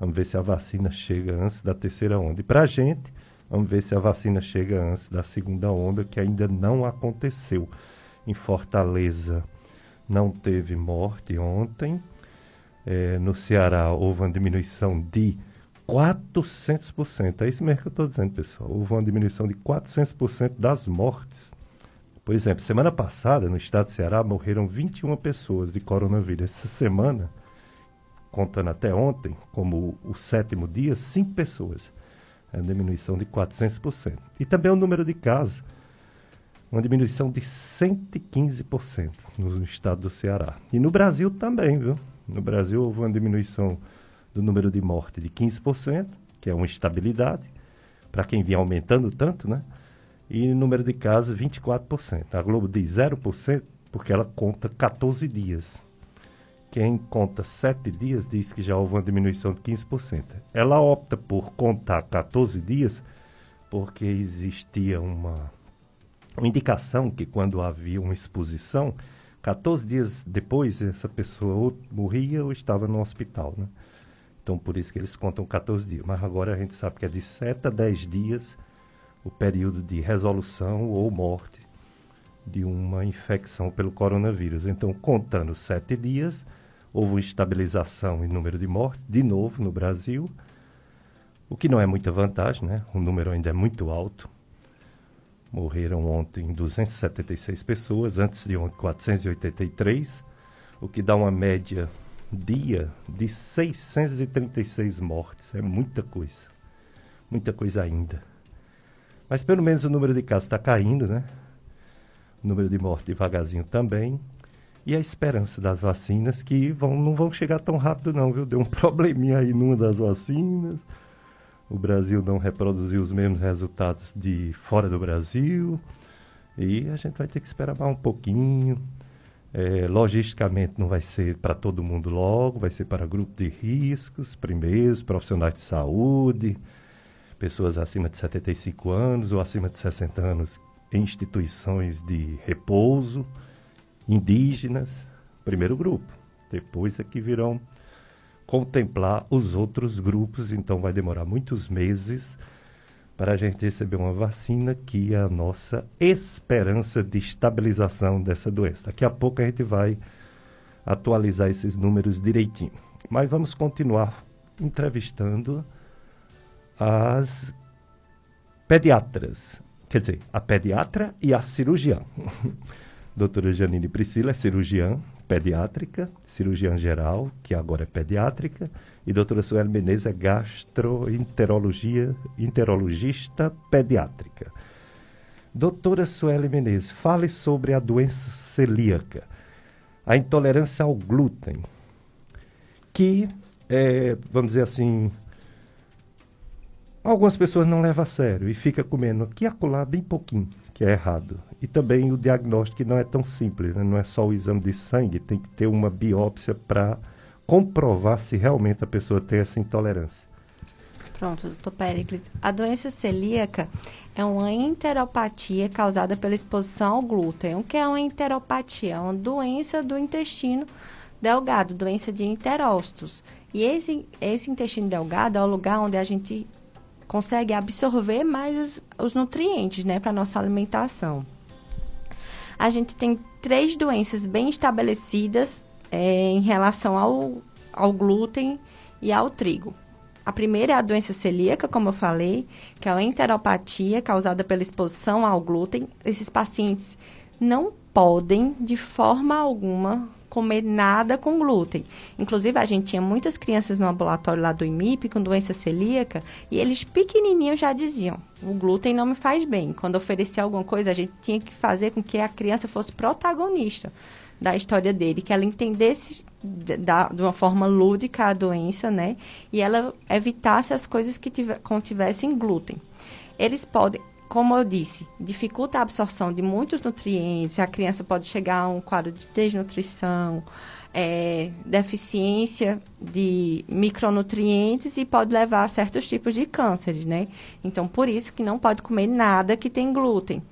Vamos ver se a vacina chega antes da terceira onda. E para a gente, vamos ver se a vacina chega antes da segunda onda, que ainda não aconteceu. Em Fortaleza não teve morte ontem, é, no Ceará houve uma diminuição de 400%. É isso mesmo que eu estou dizendo, pessoal. Houve uma diminuição de 400% das mortes. Por exemplo, semana passada, no estado do Ceará, morreram 21 pessoas de coronavírus. Essa semana, contando até ontem, como o, sétimo dia, 5 pessoas. É uma diminuição de 400%. E também o número de casos, uma diminuição de 115% no estado do Ceará. E no Brasil também, viu? No Brasil houve uma diminuição do número de mortes de 15%, que é uma estabilidade, para quem vinha aumentando tanto, né? E número de casos, 24%. A Globo diz 0% porque ela conta 14 dias. Quem conta 7 dias diz que já houve uma diminuição de 15%. Ela opta por contar 14 dias porque existia uma, uma indicação que quando havia uma exposição, 14 dias depois, essa pessoa ou morria ou estava no hospital, né? Então, por isso que eles contam 14 dias. Mas agora a gente sabe que é de 7 a 10 dias o período de resolução ou morte de uma infecção pelo coronavírus. Então, contando 7 dias, houve uma estabilização em número de mortes, de novo no Brasil, o que não é muita vantagem, né? O número ainda é muito alto. Morreram ontem 276 pessoas, antes de ontem 483, o que dá uma média dia de 636 mortes. É muita coisa. Muita coisa ainda. Mas pelo menos o número de casos está caindo, né? O número de mortes devagarzinho também. E a esperança das vacinas que vão, não vão chegar tão rápido não, viu? Deu um probleminha aí numa das vacinas o Brasil não reproduziu os mesmos resultados de fora do Brasil e a gente vai ter que esperar mais um pouquinho. É, logisticamente não vai ser para todo mundo logo, vai ser para grupo de riscos, primeiros, profissionais de saúde, pessoas acima de 75 anos ou acima de 60 anos em instituições de repouso, indígenas, primeiro grupo. Depois é que virão contemplar os outros grupos, então vai demorar muitos meses para a gente receber uma vacina que é a nossa esperança de estabilização dessa doença. Daqui a pouco a gente vai atualizar esses números direitinho. Mas vamos continuar entrevistando as pediatras, quer dizer, a pediatra e a cirurgiã. Doutora Janine Priscila é cirurgiã, pediátrica, cirurgiã geral, que agora é pediátrica, e doutora Sueli Menezes é gastroenterologia, enterologista pediátrica. Doutora Sueli Menezes, fale sobre a doença celíaca, a intolerância ao glúten, que, é, vamos dizer assim, algumas pessoas não levam a sério e fica comendo aqui e acolá bem pouquinho que é errado. E também o diagnóstico não é tão simples, né? não é só o exame de sangue, tem que ter uma biópsia para comprovar se realmente a pessoa tem essa intolerância. Pronto, doutor Pericles. A doença celíaca é uma enteropatia causada pela exposição ao glúten. O que é uma enteropatia? É uma doença do intestino delgado, doença de enterócitos. E esse, esse intestino delgado é o lugar onde a gente consegue absorver mais os, os nutrientes, né, para nossa alimentação. A gente tem três doenças bem estabelecidas é, em relação ao, ao glúten e ao trigo. A primeira é a doença celíaca, como eu falei, que é a enteropatia causada pela exposição ao glúten. Esses pacientes não podem, de forma alguma, comer nada com glúten. Inclusive, a gente tinha muitas crianças no ambulatório lá do IMIP com doença celíaca e eles pequenininhos já diziam: o glúten não me faz bem. Quando oferecia alguma coisa, a gente tinha que fazer com que a criança fosse protagonista da história dele, que ela entendesse da, de uma forma lúdica a doença, né? E ela evitasse as coisas que tiver, contivessem glúten. Eles podem, como eu disse, dificulta a absorção de muitos nutrientes, a criança pode chegar a um quadro de desnutrição, é, deficiência de micronutrientes e pode levar a certos tipos de cânceres, né? Então, por isso que não pode comer nada que tem glúten.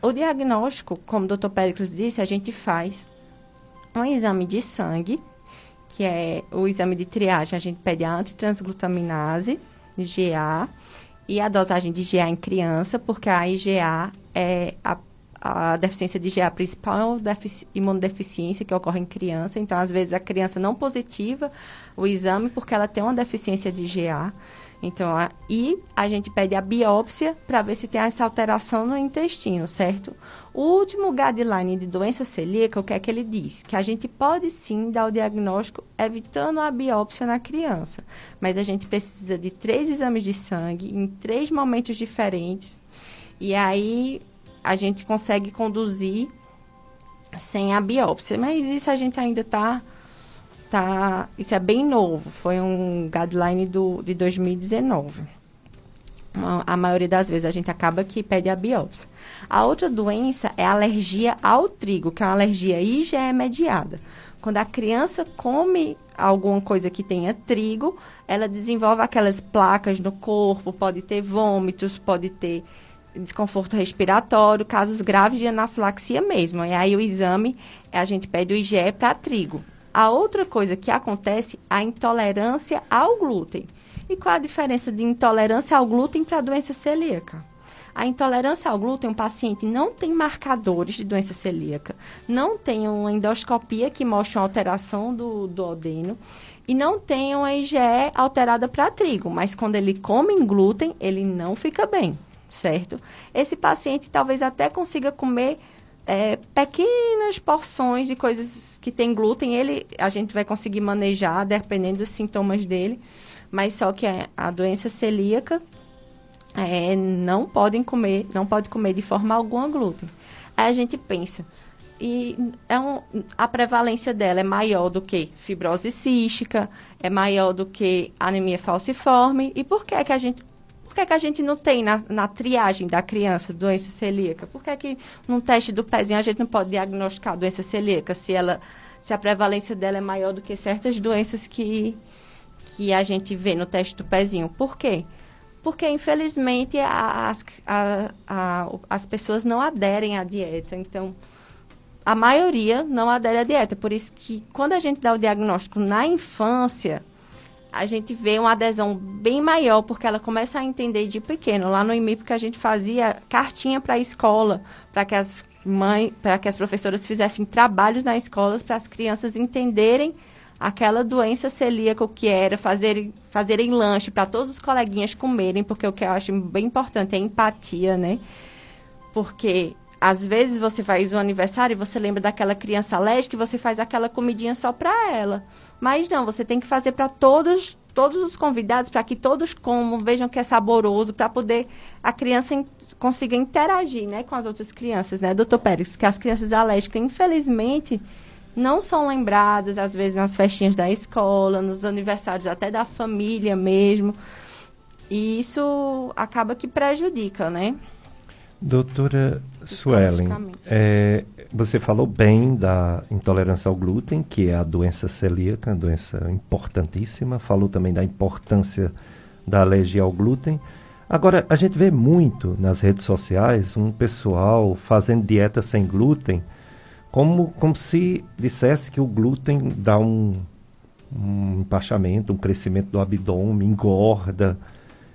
O diagnóstico, como o doutor Péricles disse, a gente faz um exame de sangue que é o exame de triagem, a gente pede a antitransglutaminase, GA, e a dosagem de GA em criança, porque a IgA é a, a deficiência de GA principal imunodeficiência que ocorre em criança. Então, às vezes, a criança não positiva o exame porque ela tem uma deficiência de GA. Então, a, e a gente pede a biópsia para ver se tem essa alteração no intestino, certo? O último guideline de doença celíaca, o que é que ele diz? Que a gente pode sim dar o diagnóstico evitando a biópsia na criança, mas a gente precisa de três exames de sangue em três momentos diferentes, e aí a gente consegue conduzir sem a biópsia, mas isso a gente ainda está tá, isso é bem novo, foi um guideline do, de 2019. A maioria das vezes a gente acaba que pede a biópsia. A outra doença é a alergia ao trigo, que é uma alergia IgE mediada. Quando a criança come alguma coisa que tenha trigo, ela desenvolve aquelas placas no corpo, pode ter vômitos, pode ter desconforto respiratório, casos graves de anafilaxia mesmo. E aí o exame, a gente pede o IgE para trigo. A outra coisa que acontece é a intolerância ao glúten. E qual a diferença de intolerância ao glúten para a doença celíaca? A intolerância ao glúten, um paciente não tem marcadores de doença celíaca, não tem uma endoscopia que mostre uma alteração do, do odeno e não tem uma IgE alterada para trigo, mas quando ele come glúten, ele não fica bem, certo? Esse paciente talvez até consiga comer é, pequenas porções de coisas que tem glúten, ele a gente vai conseguir manejar dependendo dos sintomas dele, mas só que a, a doença celíaca é, não podem comer, não pode comer de forma alguma glúten. Aí a gente pensa, e é um, a prevalência dela é maior do que fibrose cística, é maior do que anemia falciforme, e por que, é que a gente por que, que a gente não tem na, na, triagem da criança doença celíaca? Por que, que num teste do pezinho a gente não pode diagnosticar doença celíaca se, ela, se a prevalência dela é maior do que certas doenças que, que a gente vê no teste do pezinho? Por quê? Porque, infelizmente, as, a, a, as pessoas não aderem à dieta. Então, a maioria não adere à dieta. Por isso que, quando a gente dá o diagnóstico na infância, a gente vê uma adesão bem maior, porque ela começa a entender de pequeno. Lá no IMIP que a gente fazia cartinha para a escola, para que as mães, para que as professoras fizessem trabalhos na escola para as crianças entenderem aquela doença celíaca o que era, fazerem, fazerem lanche para todos os coleguinhas comerem, porque o que eu acho bem importante é empatia, né? Porque às vezes você faz o aniversário e você lembra daquela criança alérgica e você faz aquela comidinha só para ela. Mas não, você tem que fazer para todos, todos os convidados, para que todos comam, vejam que é saboroso, para poder a criança in, consiga interagir, né, com as outras crianças, né, doutor Pérez? Que as crianças alérgicas, infelizmente, não são lembradas, às vezes, nas festinhas da escola, nos aniversários até da família mesmo. E isso acaba que prejudica, né? Doutora Suelen, é, você falou bem da intolerância ao glúten, que é a doença celíaca, uma doença importantíssima. Falou também da importância da alergia ao glúten. Agora, a gente vê muito nas redes sociais um pessoal fazendo dieta sem glúten, como, como se dissesse que o glúten dá um, um empachamento, um crescimento do abdômen, engorda.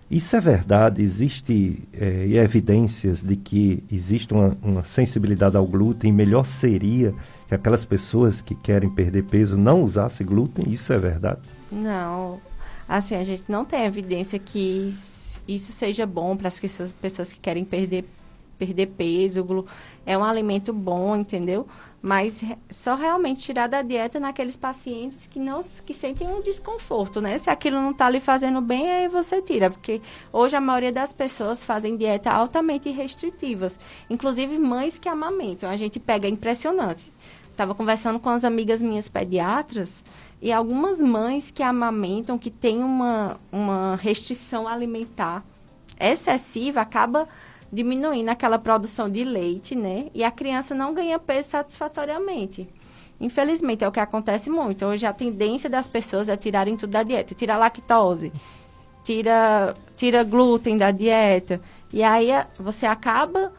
Isso é verdade? Existe é, evidências de que existe uma, uma, sensibilidade ao glúten? Melhor seria que aquelas pessoas que querem perder peso não usassem glúten? Isso é verdade? Não. Assim, a gente não tem evidência que isso seja bom para as pessoas que querem perder perder peso, é um alimento bom, entendeu? Mas só realmente tirar da dieta naqueles pacientes que não que sentem um desconforto, né? Se aquilo não está lhe fazendo bem, aí você tira, porque hoje a maioria das pessoas fazem dieta altamente restritivas, inclusive mães que amamentam. A gente pega impressionante. Estava conversando com as amigas minhas pediatras e algumas mães que amamentam, que têm uma, uma restrição alimentar excessiva, acaba diminuindo aquela produção de leite, né? E a criança não ganha peso satisfatoriamente. Infelizmente, é o que acontece muito. Hoje, a tendência das pessoas é tirarem tudo da dieta. Tira lactose, tira, tira glúten da dieta. E aí, você acaba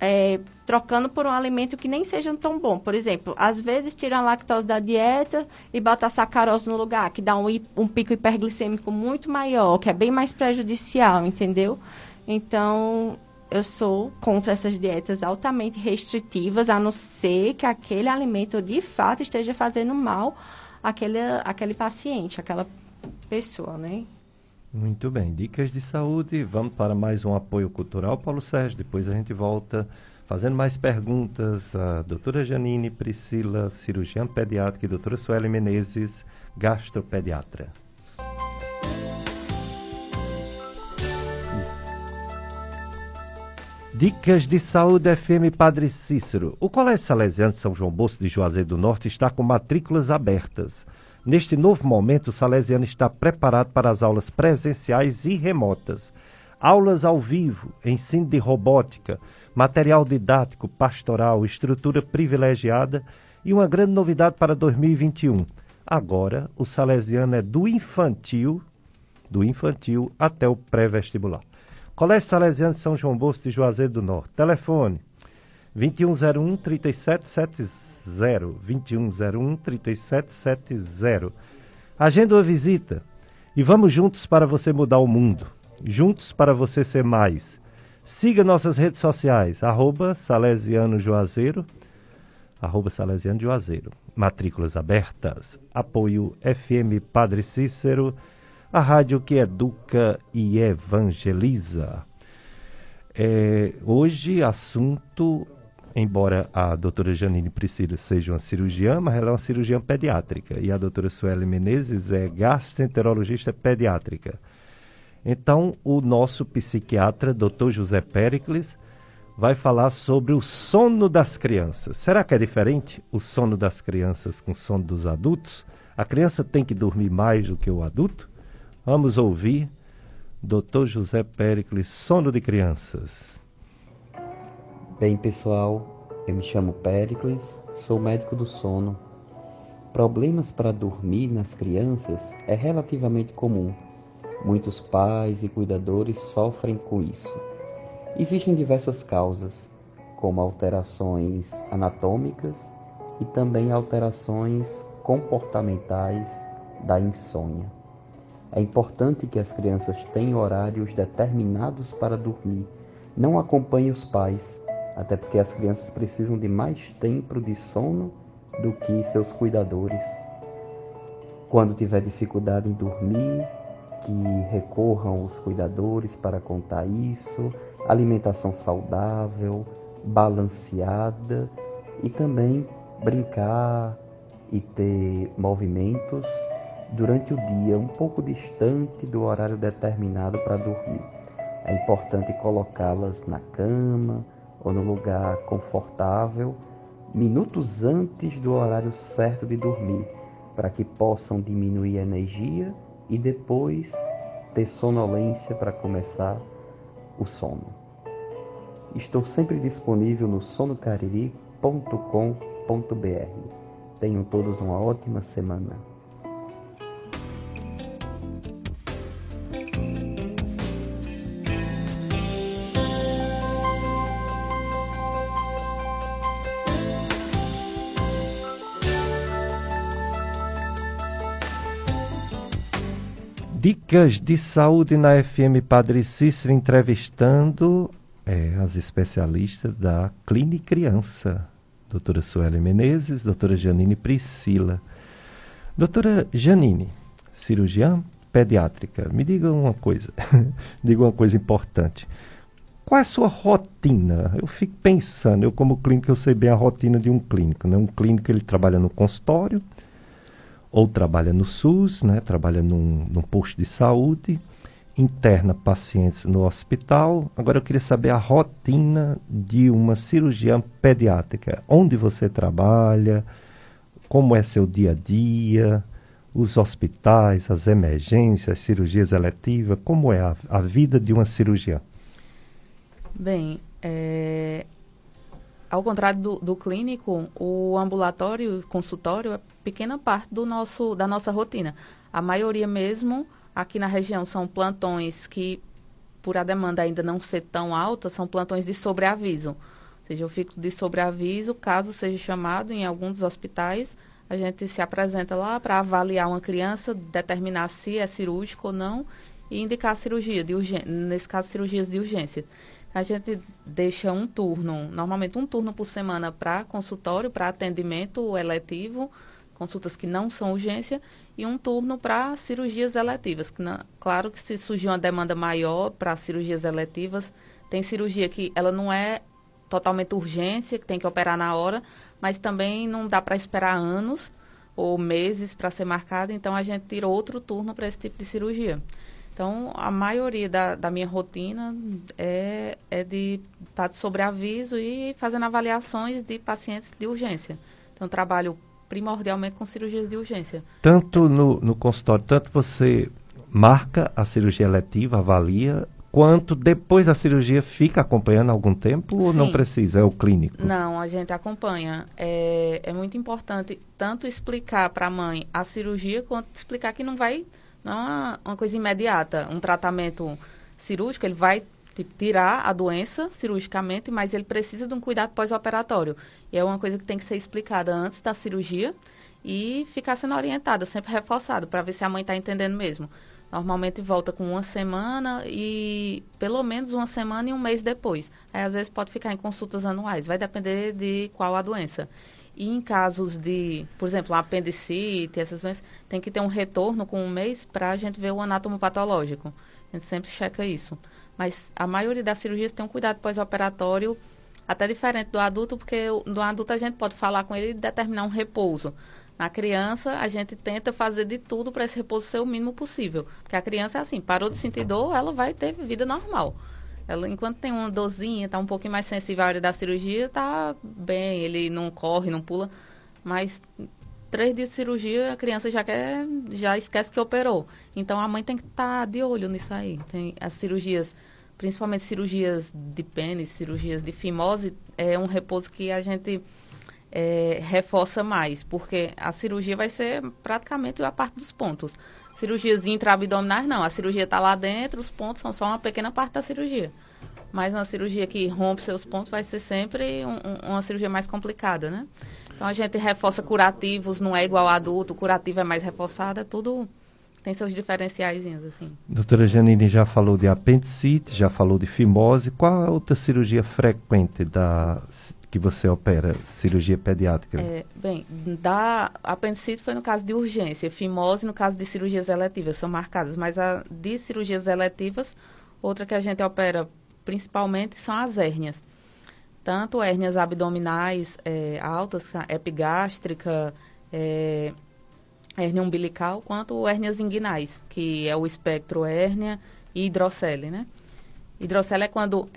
é, trocando por um alimento que nem seja tão bom. Por exemplo, às vezes tira a lactose da dieta e bota a sacarose no lugar, que dá um, um pico hiperglicêmico muito maior, que é bem mais prejudicial, entendeu? Então, eu sou contra essas dietas altamente restritivas, a não ser que aquele alimento de fato esteja fazendo mal àquele, àquele paciente, àquela pessoa, né? Muito bem. Dicas de saúde. Vamos para mais um apoio cultural, Paulo Sérgio. Depois a gente volta fazendo mais perguntas. A doutora Janine Priscila, cirurgiã pediátrica, e doutora Sueli Menezes, gastropediatra. Dicas de Saúde FM Padre Cícero. O Colégio Salesiano de São João Bosco de Juazeiro do Norte está com matrículas abertas. Neste novo momento, o Salesiano está preparado para as aulas presenciais e remotas. Aulas ao vivo, ensino de robótica, material didático, pastoral, estrutura privilegiada e uma grande novidade para 2021. Agora, o Salesiano é do infantil, do infantil até o pré-vestibular. Colégio Salesiano de São João Bosco de Juazeiro do Norte. Telefone 2101 3770. 2101 3770. Agenda uma visita e vamos juntos para você mudar o mundo. Juntos para você ser mais. Siga nossas redes sociais, arroba Salesiano Juazeiro, arroba Salesiano Juazeiro. Matrículas abertas. Apoio FM Padre Cícero a rádio que educa e evangeliza. É, hoje, assunto, embora a doutora Janine Priscila seja uma cirurgiã, mas ela é uma cirurgiã pediátrica, e a doutora Sueli Menezes é gastroenterologista pediátrica. Então, o nosso psiquiatra, doutor José Pericles, vai falar sobre o sono das crianças. Será que é diferente o sono das crianças com o sono dos adultos? A criança tem que dormir mais do que o adulto? Vamos ouvir Dr. José Pericles, sono de crianças. Bem, pessoal, eu me chamo Pericles, sou médico do sono. Problemas para dormir nas crianças é relativamente comum. Muitos pais e cuidadores sofrem com isso. Existem diversas causas, como alterações anatômicas e também alterações comportamentais da insônia. É importante que as crianças tenham horários determinados para dormir. Não acompanhe os pais, até porque as crianças precisam de mais tempo de sono do que seus cuidadores. Quando tiver dificuldade em dormir, que recorram aos cuidadores para contar isso, alimentação saudável, balanceada e também brincar e ter movimentos durante o dia, um pouco distante do horário determinado para dormir. É importante colocá-las na cama ou no lugar confortável minutos antes do horário certo de dormir, para que possam diminuir a energia e depois ter sonolência para começar o sono. Estou sempre disponível no sonocariri.com.br. Tenham todos uma ótima semana. Dicas de saúde na FM Padre Cícero entrevistando é, as especialistas da Clínica Criança, doutora Sueli Menezes, doutora Janine Priscila. Doutora Janine, cirurgiã pediátrica. Me diga uma coisa, diga uma coisa importante. Qual é a sua rotina? Eu fico pensando, eu como clínico, eu sei bem a rotina de um clínico. Né? Um clínico, ele trabalha no consultório, ou trabalha no SUS, né? trabalha num, num posto de saúde, interna pacientes no hospital. Agora eu queria saber a rotina de uma cirurgiã pediátrica. Onde você trabalha, como é seu dia a dia, os hospitais, as emergências, as cirurgias eletivas, como é a, a vida de uma cirurgiã? Bem, é, ao contrário do, do, clínico, o ambulatório o consultório é pequena parte do nosso, da nossa rotina. A maioria mesmo aqui na região são plantões que, por a demanda ainda não ser tão alta, são plantões de sobreaviso. Ou seja, eu fico de sobreaviso caso seja chamado em algum dos hospitais. A gente se apresenta lá para avaliar uma criança, determinar se é cirúrgico ou não e indicar cirurgia de urgência, nesse caso cirurgias de urgência a gente deixa um turno, normalmente um turno por semana para consultório, para atendimento eletivo, consultas que não são urgência, e um turno para cirurgias eletivas. Que não, claro que se surgir uma demanda maior para cirurgias eletivas, tem cirurgia que ela não é totalmente urgência, que tem que operar na hora, mas também não dá para esperar anos ou meses para ser marcada, então a gente tira outro turno para esse tipo de cirurgia. Então, a maioria da, da minha rotina é, é de estar tá de sobreaviso e fazendo avaliações de pacientes de urgência. Então, trabalho primordialmente com cirurgias de urgência. Tanto no, no consultório, tanto você marca a cirurgia letiva, avalia, quanto depois da cirurgia fica acompanhando algum tempo ou não precisa? É o clínico? Não, a gente acompanha. É, é muito importante tanto explicar para a mãe a cirurgia, quanto explicar que não vai não é uma, uma coisa imediata. Um tratamento cirúrgico, ele vai tipo, tirar a doença cirurgicamente, mas ele precisa de um cuidado pós-operatório. E é uma coisa que tem que ser explicada antes da cirurgia e ficar sendo orientada, sempre reforçado, para ver se a mãe está entendendo mesmo. Normalmente volta com uma semana e pelo menos uma semana e um mês depois. Aí às vezes pode ficar em consultas anuais, vai depender de qual a doença. E em casos de, por exemplo, apendicite, essas doenças, tem que ter um retorno com um mês para a gente ver o anátomo patológico. A gente sempre checa isso. Mas a maioria das cirurgias tem um cuidado pós-operatório até diferente do adulto, porque do adulto a gente pode falar com ele e determinar um repouso. Na criança, a gente tenta fazer de tudo para esse repouso ser o mínimo possível. Porque a criança é assim, parou de sentir dor, ela vai ter vida normal. Ela, enquanto tem uma dorzinha, tá um pouquinho mais sensível à área da cirurgia, tá bem, ele não corre, não pula. Mas três dias de cirurgia, a criança já quer, já esquece que operou. Então a mãe tem que estar tá de olho nisso aí. Tem as cirurgias, principalmente cirurgias de pênis, cirurgias de fimose, é um repouso que a gente é, reforça mais, porque a cirurgia vai ser praticamente a parte dos pontos. Cirurgias intraabdominais, não. A cirurgia está lá dentro, os pontos são só uma pequena parte da cirurgia. Mas uma cirurgia que rompe seus pontos vai ser sempre um, uma cirurgia mais complicada, né? Então a gente reforça curativos, não é igual adulto, curativo é mais reforçado, é tudo tem seus diferenciais, assim. Doutora Janine já falou de apendicite, já falou de fimose. Qual a outra cirurgia frequente da que você opera, cirurgia pediátrica? É, bem, da apendicite foi no caso de urgência, fimose no caso de cirurgias eletivas, são marcadas, mas a de cirurgias eletivas, outra que a gente opera principalmente são as hérnias. Tanto hérnias abdominais é, altas, epigástrica, é, hérnia umbilical, quanto hérnias inguinais, que é o espectro hérnia e hidrocele, né? Hidrocele é quando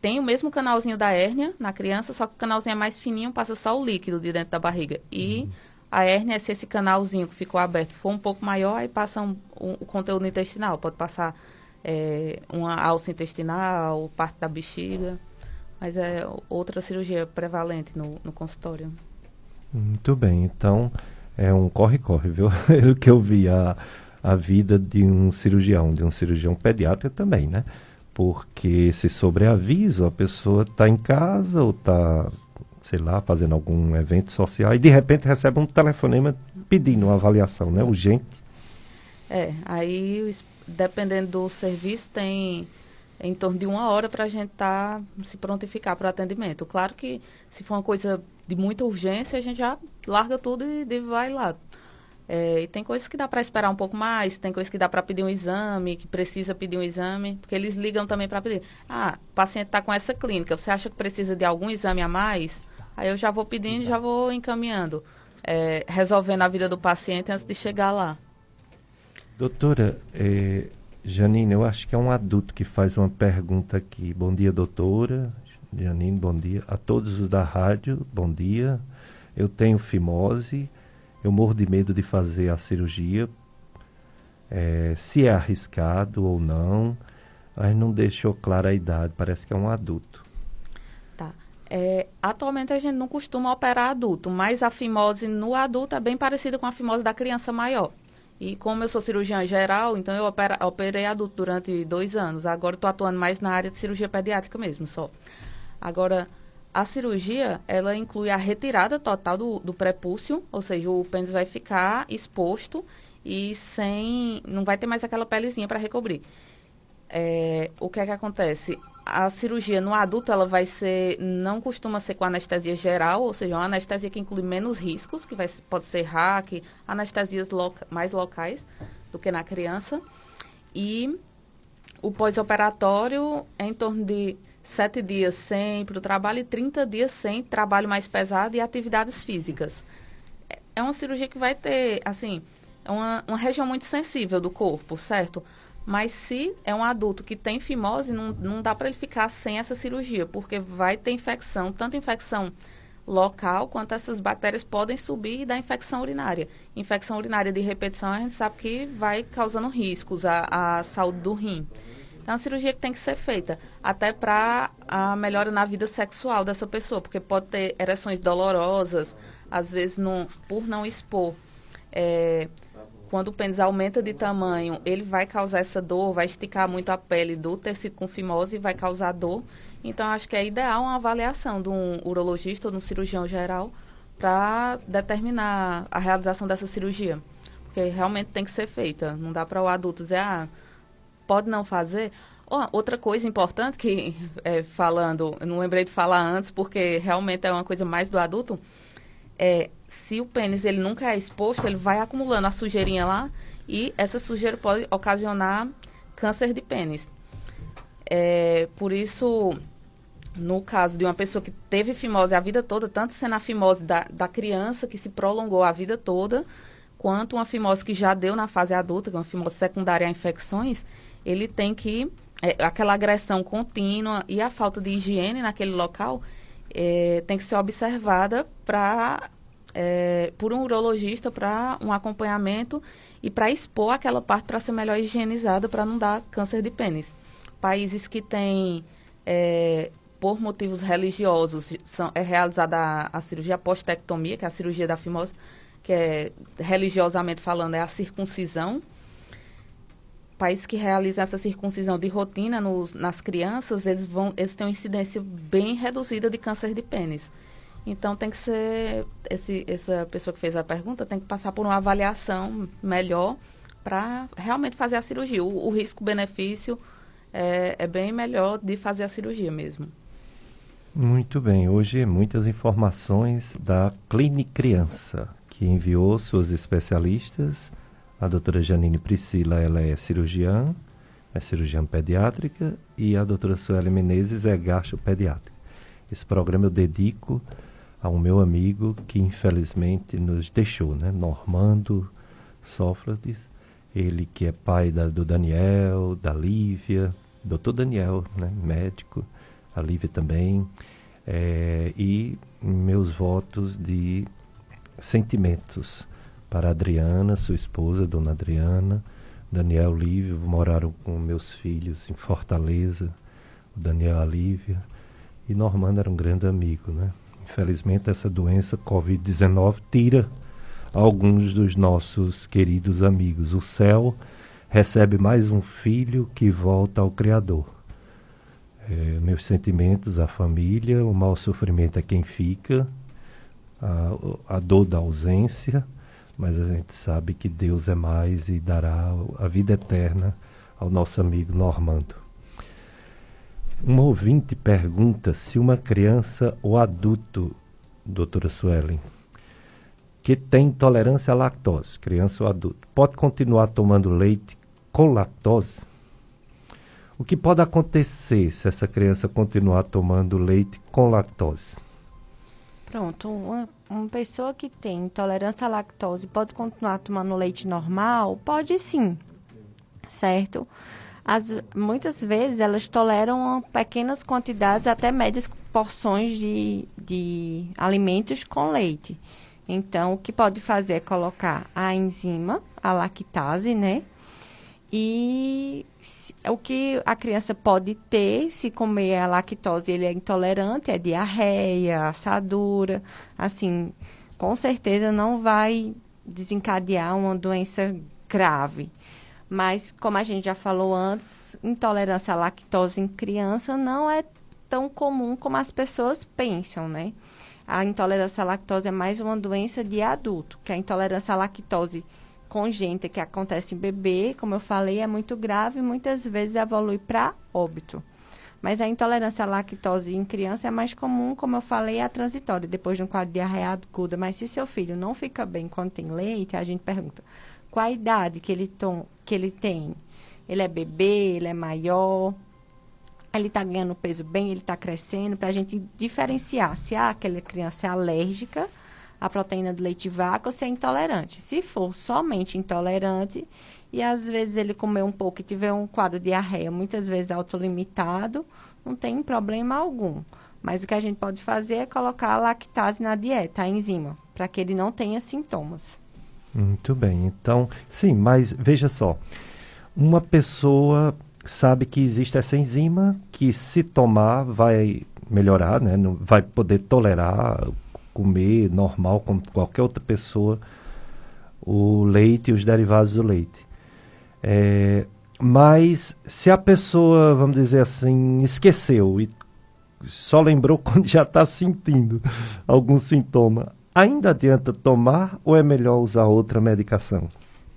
tem o mesmo canalzinho da hérnia na criança, só que o canalzinho é mais fininho, passa só o líquido de dentro da barriga. E uhum. a hérnia, se esse canalzinho que ficou aberto for um pouco maior, aí passa um, um, o conteúdo intestinal. Pode passar é, uma alça intestinal, parte da bexiga. Mas é outra cirurgia prevalente no, no consultório. Muito bem, então é um corre-corre, viu? o que eu vi a, a vida de um cirurgião, de um cirurgião pediatra também, né? porque se sobreaviso, a pessoa está em casa ou está, sei lá, fazendo algum evento social e de repente recebe um telefonema pedindo uma avaliação, né? Urgente. É, aí dependendo do serviço tem em torno de uma hora para a gente estar tá, se prontificar para o atendimento. Claro que se for uma coisa de muita urgência, a gente já larga tudo e, e vai lá. É, e tem coisas que dá para esperar um pouco mais, tem coisas que dá para pedir um exame, que precisa pedir um exame, porque eles ligam também para pedir. Ah, o paciente está com essa clínica, você acha que precisa de algum exame a mais? Aí eu já vou pedindo, já vou encaminhando, é, resolvendo a vida do paciente antes de chegar lá. Doutora, é, Janine, eu acho que é um adulto que faz uma pergunta aqui. Bom dia, doutora. Janine, bom dia. A todos os da rádio, bom dia. Eu tenho fimose eu morro de medo de fazer a cirurgia, é, se é arriscado ou não. Mas não deixou clara a idade, parece que é um adulto. Tá. É, atualmente a gente não costuma operar adulto, mas a fimose no adulto é bem parecida com a fimose da criança maior. E como eu sou cirurgiã geral, então eu opera, operei adulto durante dois anos. Agora estou atuando mais na área de cirurgia pediátrica mesmo, só. Agora, a cirurgia, ela inclui a retirada total do, do prepúcio, ou seja, o pênis vai ficar exposto e sem... não vai ter mais aquela pelezinha para recobrir. É, o que é que acontece? A cirurgia no adulto, ela vai ser... não costuma ser com anestesia geral, ou seja, uma anestesia que inclui menos riscos, que vai, pode ser hack, anestesias loca, mais locais do que na criança. E o pós-operatório é em torno de sete dias sem para o trabalho e 30 dias sem trabalho mais pesado e atividades físicas. É uma cirurgia que vai ter, assim, é uma, uma região muito sensível do corpo, certo? Mas se é um adulto que tem fimose, não, não dá para ele ficar sem essa cirurgia, porque vai ter infecção, tanto infecção local quanto essas bactérias podem subir e dar infecção urinária. Infecção urinária de repetição a gente sabe que vai causando riscos à, à saúde do rim. Então, é uma cirurgia que tem que ser feita até para a melhora na vida sexual dessa pessoa, porque pode ter ereções dolorosas, às vezes não, por não expor. É, quando o pênis aumenta de tamanho, ele vai causar essa dor, vai esticar muito a pele do tecido com fimose e vai causar dor. Então, acho que é ideal uma avaliação de um urologista ou de um cirurgião geral para determinar a realização dessa cirurgia. Porque realmente tem que ser feita. Não dá para o adulto dizer, ah, pode não fazer. Oh, outra coisa importante que, é, falando, eu não lembrei de falar antes, porque realmente é uma coisa mais do adulto, é se o pênis ele nunca é exposto, ele vai acumulando a sujeirinha lá e essa sujeira pode ocasionar câncer de pênis. É, por isso, no caso de uma pessoa que teve fimose a vida toda, tanto sendo a fimose da, da criança, que se prolongou a vida toda, quanto uma fimose que já deu na fase adulta, que é uma fimose secundária a infecções, ele tem que é, aquela agressão contínua e a falta de higiene naquele local é, tem que ser observada para é, por um urologista para um acompanhamento e para expor aquela parte para ser melhor higienizada para não dar câncer de pênis. Países que têm é, por motivos religiosos são, é realizada a, a cirurgia postectomia, que é a cirurgia da fimose, que é religiosamente falando é a circuncisão países que realizam essa circuncisão de rotina nos, nas crianças, eles vão, eles têm uma incidência bem reduzida de câncer de pênis. Então tem que ser esse, essa pessoa que fez a pergunta tem que passar por uma avaliação melhor para realmente fazer a cirurgia. O, o risco-benefício é, é bem melhor de fazer a cirurgia mesmo. Muito bem, hoje muitas informações da Clínica Criança, que enviou suas especialistas a doutora Janine Priscila, ela é cirurgiã, é cirurgiã pediátrica, e a doutora Sueli Menezes é gastropediátrica. Esse programa eu dedico ao meu amigo que infelizmente nos deixou, né? Normando Sócrates, ele que é pai da, do Daniel, da Lívia, doutor Daniel, né? médico, a Lívia também, é, e meus votos de sentimentos para Adriana, sua esposa, Dona Adriana, Daniel Lívio, moraram com meus filhos em Fortaleza, o Daniel Alívia, e Normando era um grande amigo, né? Infelizmente essa doença Covid-19 tira alguns dos nossos queridos amigos. O céu recebe mais um filho que volta ao Criador. É, meus sentimentos à família, o mau sofrimento é quem fica, a, a dor da ausência, mas a gente sabe que Deus é mais e dará a vida eterna ao nosso amigo Normando. Um ouvinte pergunta se uma criança ou adulto, doutora Suelen, que tem intolerância à lactose, criança ou adulto, pode continuar tomando leite com lactose? O que pode acontecer se essa criança continuar tomando leite com lactose? Pronto, uma, uma pessoa que tem intolerância à lactose pode continuar tomando leite normal? Pode sim, certo? As, muitas vezes elas toleram pequenas quantidades, até médias porções de, de alimentos com leite. Então, o que pode fazer é colocar a enzima, a lactase, né? E se, o que a criança pode ter, se comer a lactose ele é intolerante, é diarreia, assadura. Assim, com certeza não vai desencadear uma doença grave. Mas, como a gente já falou antes, intolerância à lactose em criança não é tão comum como as pessoas pensam, né? A intolerância à lactose é mais uma doença de adulto, que a intolerância à lactose congênita que acontece em bebê, como eu falei, é muito grave e muitas vezes evolui para óbito. Mas a intolerância à lactose em criança é mais comum, como eu falei, é transitória, depois de um quadro de diarreia aguda. Mas se seu filho não fica bem quando tem leite, a gente pergunta qual a idade que ele, tom, que ele tem. Ele é bebê, ele é maior, ele está ganhando peso bem, ele está crescendo, para a gente diferenciar se aquela criança é alérgica à proteína do leite vaca ou se é intolerante. Se for somente intolerante, e às vezes ele comer um pouco e tiver um quadro de diarreia, muitas vezes autolimitado, não tem problema algum. Mas o que a gente pode fazer é colocar a lactase na dieta, a enzima, para que ele não tenha sintomas. Muito bem. Então, sim, mas veja só. Uma pessoa sabe que existe essa enzima que se tomar vai melhorar, né? Não vai poder tolerar comer normal como qualquer outra pessoa o leite e os derivados do leite. É, mas se a pessoa, vamos dizer assim, esqueceu e só lembrou quando já está sentindo algum sintoma, Ainda adianta tomar ou é melhor usar outra medicação?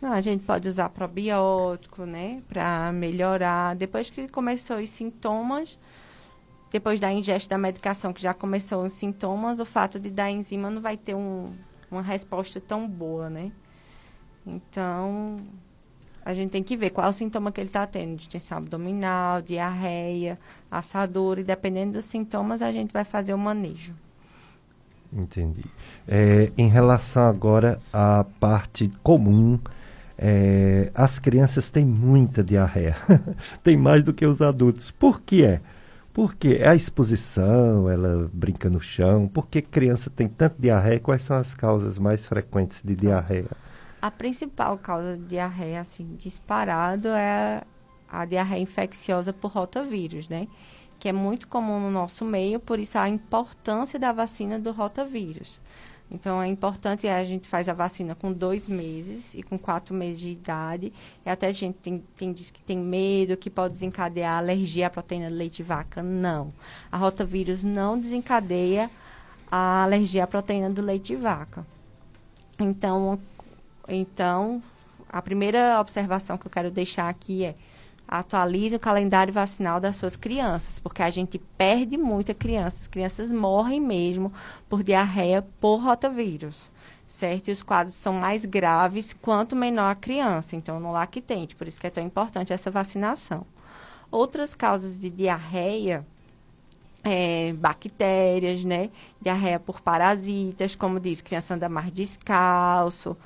Não, a gente pode usar probiótico, né, para melhorar. Depois que começou os sintomas, depois da ingesta da medicação que já começou os sintomas, o fato de dar enzima não vai ter um, uma resposta tão boa, né? Então, a gente tem que ver qual é o sintoma que ele está tendo, distensão abdominal, diarreia, assadura, e dependendo dos sintomas, a gente vai fazer o manejo. Entendi. É, em relação agora à parte comum, é, as crianças têm muita diarreia. tem mais do que os adultos. Por que é? Porque é a exposição, ela brinca no chão. Por que criança tem tanta diarreia? Quais são as causas mais frequentes de diarreia? A principal causa de diarreia, assim, disparado, é a, a diarreia infecciosa por rotavírus, né? que é muito comum no nosso meio, por isso a importância da vacina do rotavírus. Então, é importante, a gente faz a vacina com dois meses e com quatro meses de idade. E até a gente tem, tem diz que tem medo, que pode desencadear alergia à proteína de leite de vaca. Não. A rotavírus não desencadeia a alergia à proteína do leite de vaca. Então, então, a primeira observação que eu quero deixar aqui é atualize o calendário vacinal das suas crianças, porque a gente perde muita criança. As crianças morrem mesmo por diarreia por rotavírus, certo? E os quadros são mais graves quanto menor a criança, então no lactente, por isso que é tão importante essa vacinação. Outras causas de diarreia é, bactérias, né? Diarreia por parasitas, como diz, criança anda mais descalço,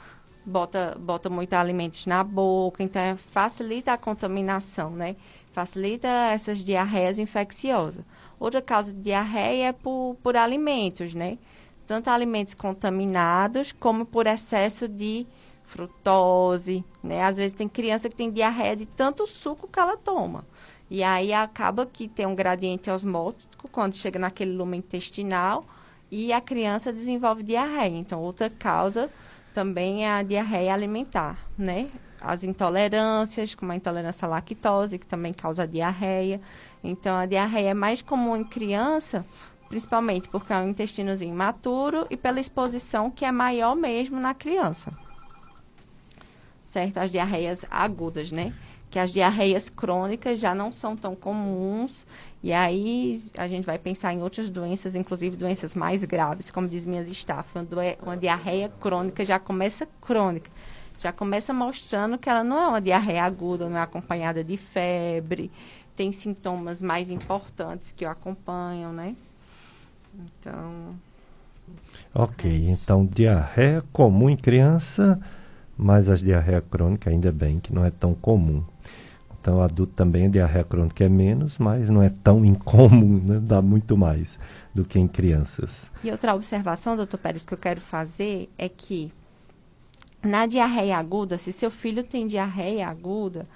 bota, bota muitos alimentos na boca, então facilita a contaminação, né? Facilita essas diarreias infecciosas. Outra causa de diarreia é por, por alimentos, né? Tanto alimentos contaminados como por excesso de frutose, né? Às vezes tem criança que tem diarreia de tanto suco que ela toma. E aí acaba que tem um gradiente osmótico quando chega naquele lume intestinal e a criança desenvolve diarreia. Então, outra causa também é a diarreia alimentar, né? As intolerâncias, como a intolerância à lactose, que também causa diarreia. Então, a diarreia é mais comum em criança, principalmente porque é um intestinozinho imaturo e pela exposição que é maior mesmo na criança. Certo? As diarreias agudas, né? Que as diarreias crônicas já não são tão comuns e aí a gente vai pensar em outras doenças, inclusive doenças mais graves, como diz minhas estafas, uma diarreia crônica já começa crônica, já começa mostrando que ela não é uma diarreia aguda, não é acompanhada de febre, tem sintomas mais importantes que o acompanham, né? Então. Ok, é então diarreia comum em criança, mas as diarreia crônica ainda bem que não é tão comum. Então, adulto também, a diarreia crônica é menos, mas não é tão incomum, né? dá muito mais do que em crianças. E outra observação, doutor Pérez, que eu quero fazer é que na diarreia aguda, se seu filho tem diarreia aguda,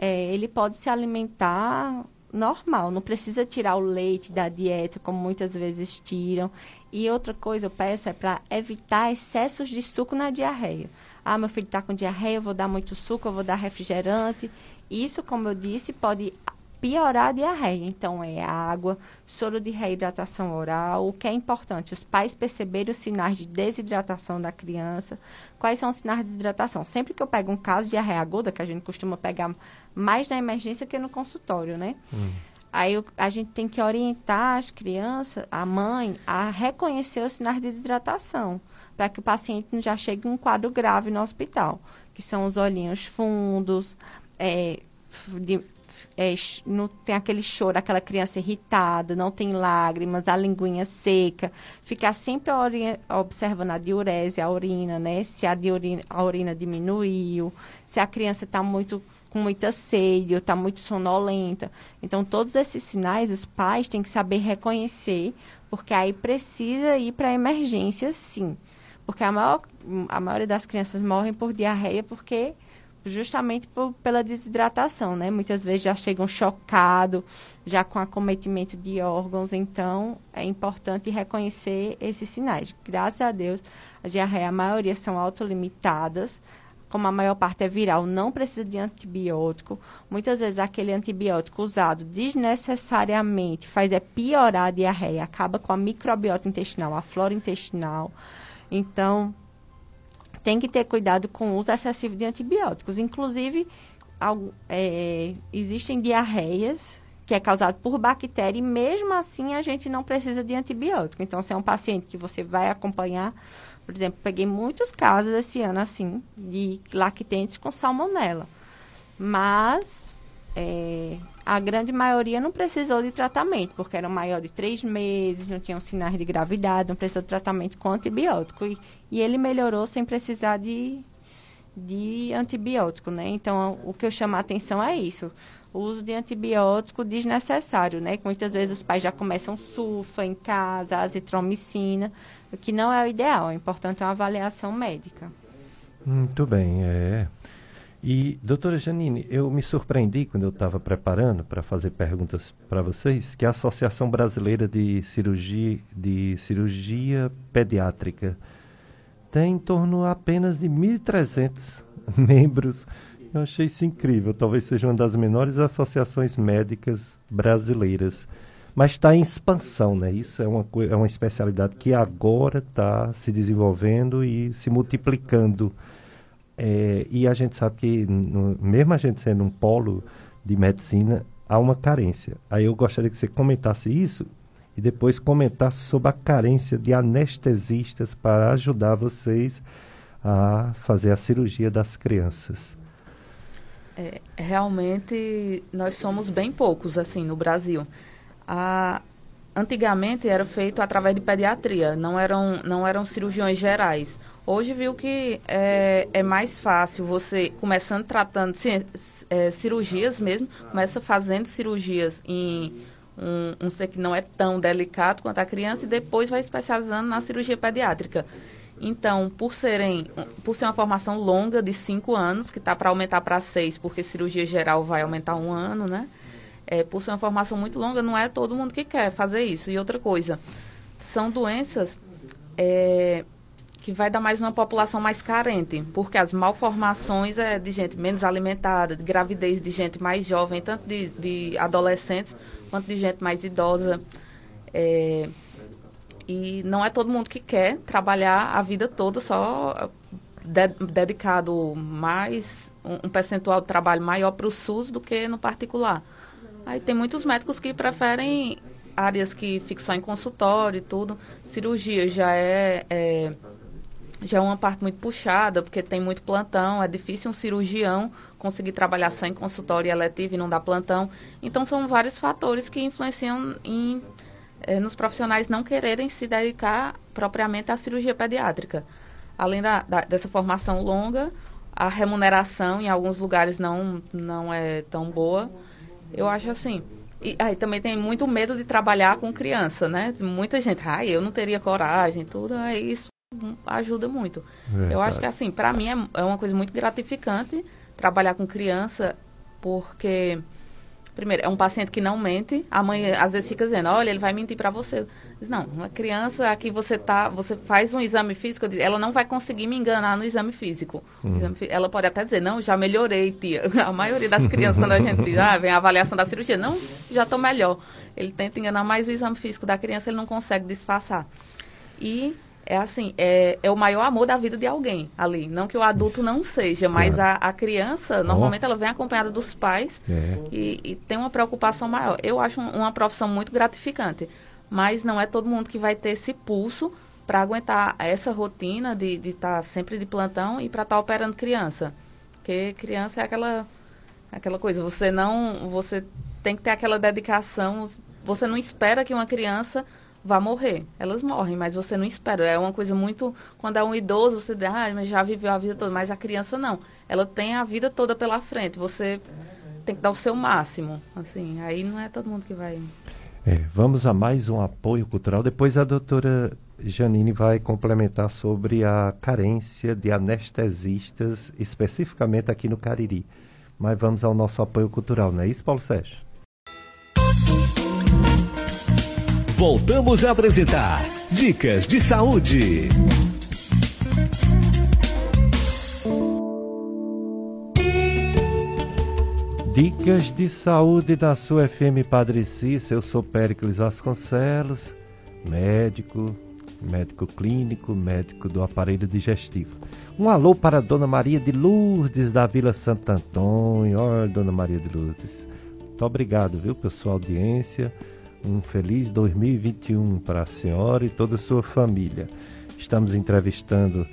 é, ele pode se alimentar normal, não precisa tirar o leite da dieta, como muitas vezes tiram. E outra coisa, eu peço é para evitar excessos de suco na diarreia. Ah, meu filho está com diarreia, eu vou dar muito suco, eu vou dar refrigerante. Isso, como eu disse, pode piorar a diarreia. Então, é água, soro de reidratação oral. O que é importante, os pais perceberem os sinais de desidratação da criança. Quais são os sinais de desidratação? Sempre que eu pego um caso de diarreia aguda, que a gente costuma pegar mais na emergência que no consultório, né? Hum. Aí a gente tem que orientar as crianças, a mãe, a reconhecer os sinais de desidratação, para que o paciente não já chegue em um quadro grave no hospital, que são os olhinhos fundos, é, de, é, não tem aquele choro, aquela criança irritada, não tem lágrimas, a linguinha seca, ficar sempre observando a diurese, a urina, né? Se a, diurina, a urina diminuiu, se a criança está muito com muita sede ou está muito sonolenta. Então, todos esses sinais os pais têm que saber reconhecer, porque aí precisa ir para a emergência, sim. Porque a, maior, a maioria das crianças morrem por diarreia porque justamente por, pela desidratação, né? Muitas vezes já chegam chocados, já com acometimento de órgãos, então é importante reconhecer esses sinais. Graças a Deus, a diarreia, a maioria são autolimitadas, como a maior parte é viral, não precisa de antibiótico. Muitas vezes aquele antibiótico usado desnecessariamente faz é piorar a diarreia, acaba com a microbiota intestinal, a flora intestinal. Então, tem que ter cuidado com o uso excessivo de antibióticos. Inclusive, é, existem diarreias que é causado por bactéria e mesmo assim a gente não precisa de antibiótico. Então, se é um paciente que você vai acompanhar, por exemplo, peguei muitos casos esse ano assim de lactentes com salmonela. Mas é, a grande maioria não precisou de tratamento, porque eram maior de três meses, não tinham sinais de gravidade, não precisou de tratamento com antibiótico. E, e ele melhorou sem precisar de, de antibiótico, né? Então, o que eu chamo a atenção é isso. O uso de antibiótico desnecessário, né? Muitas vezes os pais já começam sulfa em casa, azitromicina, o que não é o ideal. É importante uma avaliação médica. Muito bem, é. E, doutora Janine, eu me surpreendi quando eu estava preparando para fazer perguntas para vocês, que a Associação Brasileira de Cirurgia, de Cirurgia Pediátrica tem em torno apenas de 1.300 membros. Eu achei isso incrível. Talvez seja uma das menores associações médicas brasileiras. Mas está em expansão, né? Isso é uma, é uma especialidade que agora está se desenvolvendo e se multiplicando é, e a gente sabe que, no, mesmo a gente sendo um polo de medicina, há uma carência. Aí eu gostaria que você comentasse isso e depois comentasse sobre a carência de anestesistas para ajudar vocês a fazer a cirurgia das crianças. É, realmente, nós somos bem poucos, assim, no Brasil. A, antigamente era feito através de pediatria, não eram, não eram cirurgiões gerais. Hoje viu que é, é mais fácil você, começando tratando é, cirurgias mesmo, começa fazendo cirurgias em um, um ser que não é tão delicado quanto a criança e depois vai especializando na cirurgia pediátrica. Então, por serem, por ser uma formação longa de cinco anos, que está para aumentar para seis, porque cirurgia geral vai aumentar um ano, né? É, por ser uma formação muito longa, não é todo mundo que quer fazer isso. E outra coisa, são doenças é, que vai dar mais uma população mais carente, porque as malformações é de gente menos alimentada, de gravidez de gente mais jovem, tanto de, de adolescentes quanto de gente mais idosa. É, e não é todo mundo que quer trabalhar a vida toda só de, dedicado mais um, um percentual de trabalho maior para o SUS do que no particular. Aí tem muitos médicos que preferem áreas que ficam só em consultório e tudo. Cirurgia já é, é, já é uma parte muito puxada, porque tem muito plantão, é difícil um cirurgião conseguir trabalhar só em consultório eletivo e não dar plantão. Então são vários fatores que influenciam em, é, nos profissionais não quererem se dedicar propriamente à cirurgia pediátrica. Além da, da, dessa formação longa, a remuneração em alguns lugares não, não é tão boa. Eu acho assim. E aí também tem muito medo de trabalhar com criança, né? Muita gente, ai, ah, eu não teria coragem, tudo, aí isso ajuda muito. Verdade. Eu acho que assim, para mim é, é uma coisa muito gratificante trabalhar com criança, porque Primeiro, é um paciente que não mente. A mãe às vezes fica dizendo, olha, ele vai mentir para você. Diz, não, uma criança aqui você tá, você faz um exame físico, ela não vai conseguir me enganar no exame físico. Hum. Ela pode até dizer, não, já melhorei, tia. A maioria das crianças, quando a gente diz, ah, vem a avaliação da cirurgia, não, já estou melhor. Ele tenta enganar mais o exame físico da criança, ele não consegue disfarçar. E é assim, é, é o maior amor da vida de alguém ali. Não que o adulto não seja, mas claro. a, a criança, normalmente, oh. ela vem acompanhada dos pais é. e, e, tem uma preocupação maior. Eu acho um, uma profissão muito gratificante, mas não é todo mundo que vai ter esse pulso para aguentar essa rotina de estar tá sempre de plantão e para estar tá operando criança. Porque criança é aquela, aquela coisa, você não, você tem que ter aquela dedicação, você não espera que uma criança vá morrer. Elas morrem, mas você não espera. É uma coisa muito. Quando é um idoso, você diz, ah, mas já viveu a vida toda. Mas a criança não. Ela tem a vida toda pela frente. Você tem que dar o seu máximo. Assim, aí não é todo mundo que vai. É, vamos a mais um apoio cultural. Depois a doutora Janine vai complementar sobre a carência de anestesistas, especificamente aqui no Cariri. Mas vamos ao nosso apoio cultural, não é isso, Paulo Sérgio? Voltamos a apresentar Dicas de Saúde. Dicas de saúde da sua FM Padre Cícero. Eu sou Péricles Vasconcelos, médico, médico clínico, médico do aparelho digestivo. Um alô para Dona Maria de Lourdes, da Vila Santo Antônio. Olha, Dona Maria de Lourdes. Muito obrigado, viu, pela sua audiência. Um feliz 2021 para a senhora e toda a sua família. Estamos entrevistando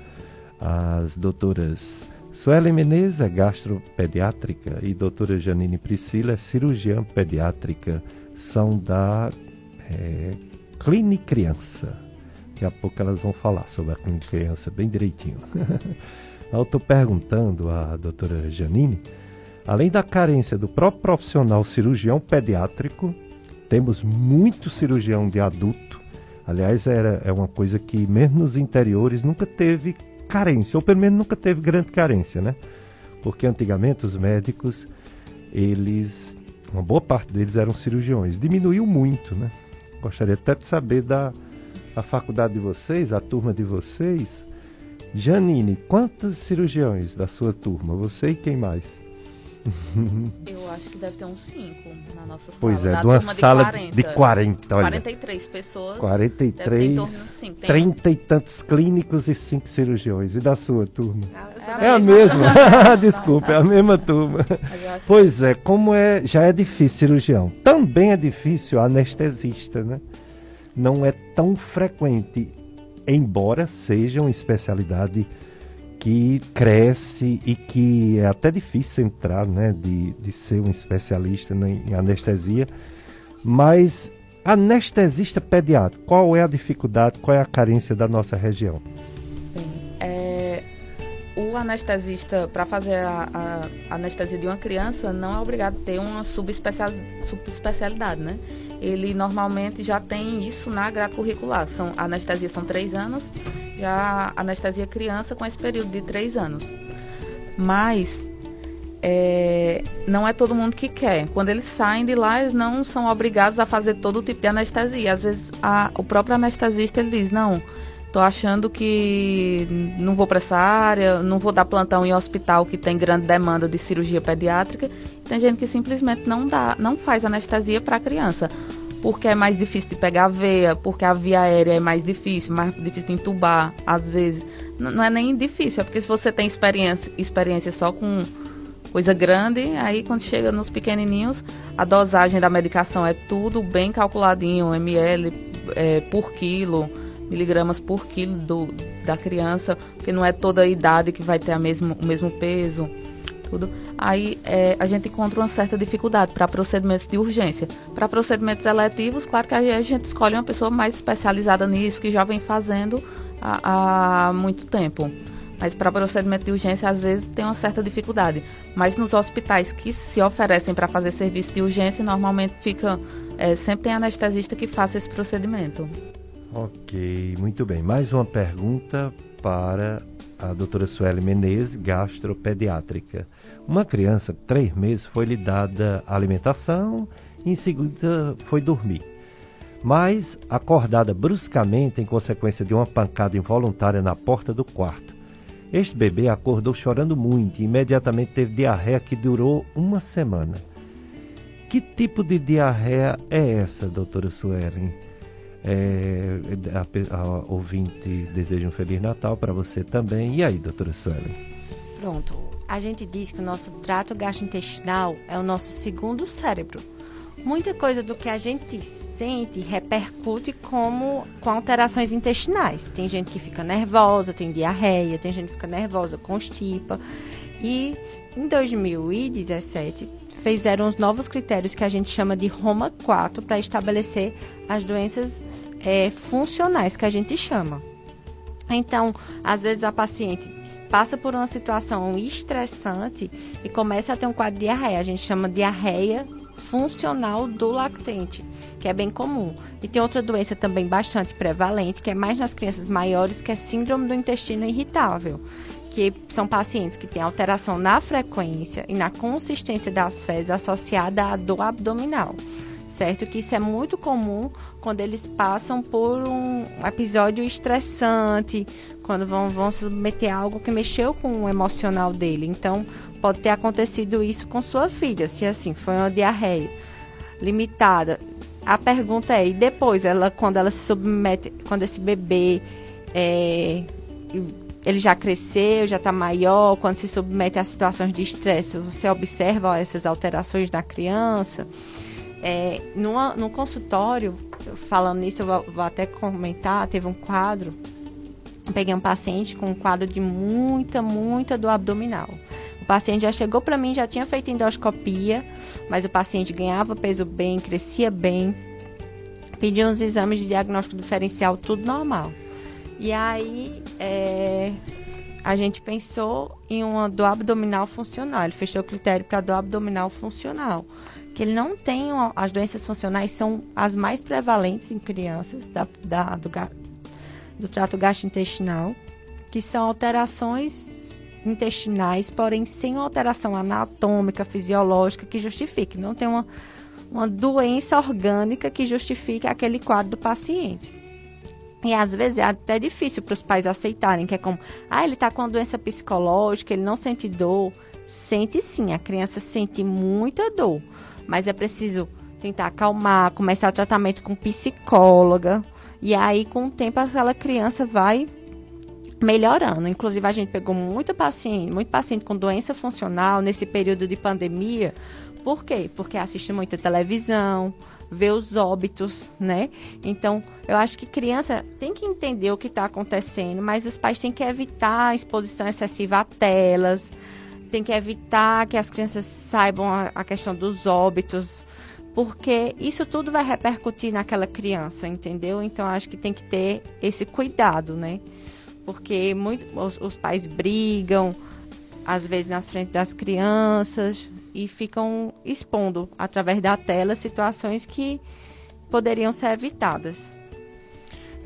as doutoras Suelen Menezes, é gastropediátrica, e doutora Janine Priscila, é cirurgiã pediátrica. São da é, Clínica Criança. Daqui a pouco elas vão falar sobre a Clínica Criança bem direitinho. Eu estou perguntando à doutora Janine, além da carência do próprio profissional cirurgião pediátrico, temos muito cirurgião de adulto. Aliás, era, é uma coisa que, mesmo nos interiores, nunca teve carência, ou pelo menos nunca teve grande carência, né? Porque antigamente os médicos, eles, uma boa parte deles eram cirurgiões. Diminuiu muito, né? Gostaria até de saber da a faculdade de vocês, a turma de vocês. Janine, quantos cirurgiões da sua turma? Você e quem mais? Eu acho que deve ter uns 5 na nossa sala. Pois é, de uma sala de 40. De 40 olha. 43 pessoas. 43, torno, sim, 30 e tantos clínicos e 5 cirurgiões. E da sua turma? Ah, é a mesma. Desculpa, é a mesma turma. Pois é, como é, já é difícil cirurgião, também é difícil anestesista, né? Não é tão frequente, embora seja uma especialidade que cresce e que é até difícil entrar, né, de, de ser um especialista em anestesia, mas anestesista pediátrico, qual é a dificuldade, qual é a carência da nossa região? Bem, é, o anestesista, para fazer a, a, anestesia de uma criança, não é obrigado a ter uma subespecial, subespecialidade, né? Ele normalmente já tem isso na grade curricular. São, a anestesia são três anos já anestesia criança com esse período de três anos. Mas é, não é todo mundo que quer. Quando eles saem de lá, eles não são obrigados a fazer todo tipo de anestesia. Às vezes a, o próprio anestesista ele diz, não, tô achando que não vou para essa área, não vou dar plantão em hospital que tem grande demanda de cirurgia pediátrica. Tem gente que simplesmente não dá, não faz anestesia para criança porque é mais difícil de pegar a veia, porque a via aérea é mais difícil, mais difícil de entubar, às vezes. Não, não é nem difícil, é porque se você tem experiência, experiência só com, coisa grande, aí quando chega nos pequenininhos, a dosagem da medicação é tudo bem calculadinho, ml é, por quilo, miligramas por quilo do, da criança, porque não é toda a idade que vai ter a mesmo, o mesmo peso, tudo. Aí é, a gente encontra uma certa dificuldade para procedimentos de urgência. Para procedimentos eletivos, claro que a gente escolhe uma pessoa mais especializada nisso, que já vem fazendo há, há muito tempo. Mas para procedimento de urgência, às vezes tem uma certa dificuldade. Mas nos hospitais que se oferecem para fazer serviço de urgência, normalmente fica. É, sempre tem anestesista que faça esse procedimento. Ok, muito bem. Mais uma pergunta para a doutora Sueli Menezes, gastropediátrica. Uma criança três meses foi lhe dada alimentação e em seguida foi dormir. Mas, acordada bruscamente em consequência de uma pancada involuntária na porta do quarto, este bebê acordou chorando muito e imediatamente teve diarreia que durou uma semana. Que tipo de diarreia é essa, doutora Suelen? É, a, a, ouvinte deseja um Feliz Natal para você também. E aí, doutora Suelen? Pronto. A gente diz que o nosso trato gastrointestinal é o nosso segundo cérebro muita coisa do que a gente sente repercute como com alterações intestinais. Tem gente que fica nervosa, tem diarreia, tem gente que fica nervosa, constipa. E em 2017 fizeram os novos critérios que a gente chama de Roma 4 para estabelecer as doenças é, funcionais que a gente chama. Então, às vezes a paciente passa por uma situação estressante e começa a ter um quadro de diarreia. A gente chama de diarreia funcional do lactente, que é bem comum. E tem outra doença também bastante prevalente, que é mais nas crianças maiores, que é síndrome do intestino irritável, que são pacientes que têm alteração na frequência e na consistência das fezes associada à dor abdominal certo? Que isso é muito comum quando eles passam por um episódio estressante, quando vão, vão submeter algo que mexeu com o emocional dele. Então, pode ter acontecido isso com sua filha, se assim, foi uma diarreia limitada. A pergunta é, e depois, ela, quando ela se submete, quando esse bebê é, ele já cresceu, já está maior, quando se submete a situações de estresse, você observa essas alterações na criança. É, numa, no consultório, falando nisso, eu vou, vou até comentar, teve um quadro, peguei um paciente com um quadro de muita, muita dor abdominal. O paciente já chegou para mim, já tinha feito endoscopia, mas o paciente ganhava peso bem, crescia bem, pediu uns exames de diagnóstico diferencial, tudo normal. E aí é, a gente pensou em uma dor abdominal funcional. Ele fechou o critério para dor abdominal funcional que ele não tem as doenças funcionais são as mais prevalentes em crianças da, da do, do trato gastrointestinal, que são alterações intestinais, porém sem alteração anatômica, fisiológica que justifique. Não tem uma, uma doença orgânica que justifique aquele quadro do paciente. E às vezes é até difícil para os pais aceitarem, que é como, ah, ele está com uma doença psicológica, ele não sente dor. Sente sim, a criança sente muita dor mas é preciso tentar acalmar, começar o tratamento com psicóloga. E aí, com o tempo, aquela criança vai melhorando. Inclusive, a gente pegou muito paciente, muito paciente com doença funcional nesse período de pandemia. Por quê? Porque assiste muita televisão, vê os óbitos, né? Então, eu acho que criança tem que entender o que está acontecendo, mas os pais têm que evitar a exposição excessiva a telas, tem que evitar que as crianças saibam a, a questão dos óbitos, porque isso tudo vai repercutir naquela criança, entendeu? Então acho que tem que ter esse cuidado, né? Porque muito, os, os pais brigam, às vezes na frente das crianças, e ficam expondo através da tela situações que poderiam ser evitadas.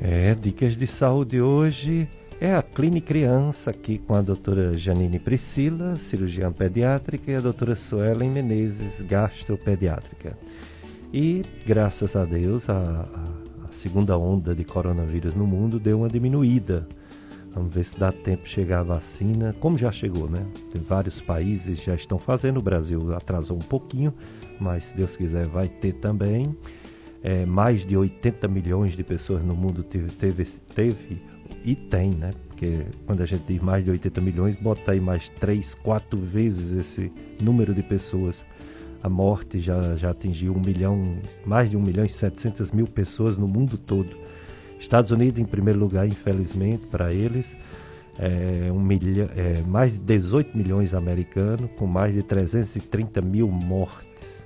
É, dicas de saúde hoje é a Clínica Criança, aqui com a doutora Janine Priscila, cirurgiã pediátrica, e a doutora Suelen Menezes, gastropediátrica. E, graças a Deus, a, a, segunda onda de coronavírus no mundo deu uma diminuída. Vamos ver se dá tempo de chegar a vacina, como já chegou, né? Tem vários países já estão fazendo, o Brasil atrasou um pouquinho, mas se Deus quiser vai ter também. É, mais de 80 milhões de pessoas no mundo teve, teve, teve e tem, né? porque quando a gente diz mais de 80 milhões, bota aí mais 3, 4 vezes esse número de pessoas. A morte já, já atingiu um milhão, mais de 1 milhão e 700 mil pessoas no mundo todo. Estados Unidos em primeiro lugar, infelizmente, para eles. É, um milha, é, mais de 18 milhões americanos, com mais de 330 mil mortes.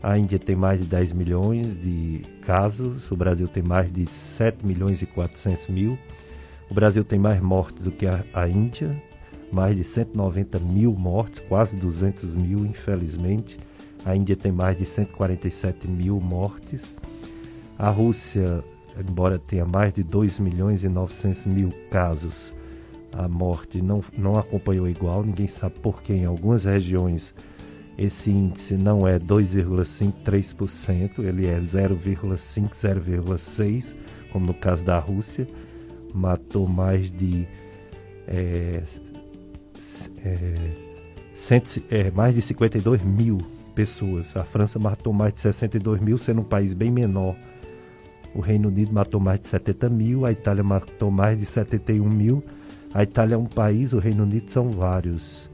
A Índia tem mais de 10 milhões de casos, o Brasil tem mais de 7 milhões e 400 mil. O Brasil tem mais mortes do que a, a Índia, mais de 190 mil mortes, quase 200 mil, infelizmente. A Índia tem mais de 147 mil mortes. A Rússia embora tenha mais de 2 milhões e 900 mil casos, a morte não, não acompanhou igual, ninguém sabe por que em algumas regiões esse índice não é 2,53%, ele é 0,5, 0,6, como no caso da Rússia, matou mais de é, é, cento, é, mais de 52 mil pessoas. A França matou mais de 62 mil, sendo um país bem menor o Reino Unido matou mais de 70 mil, a Itália matou mais de 71 mil. A Itália é um país, o Reino Unido são vários.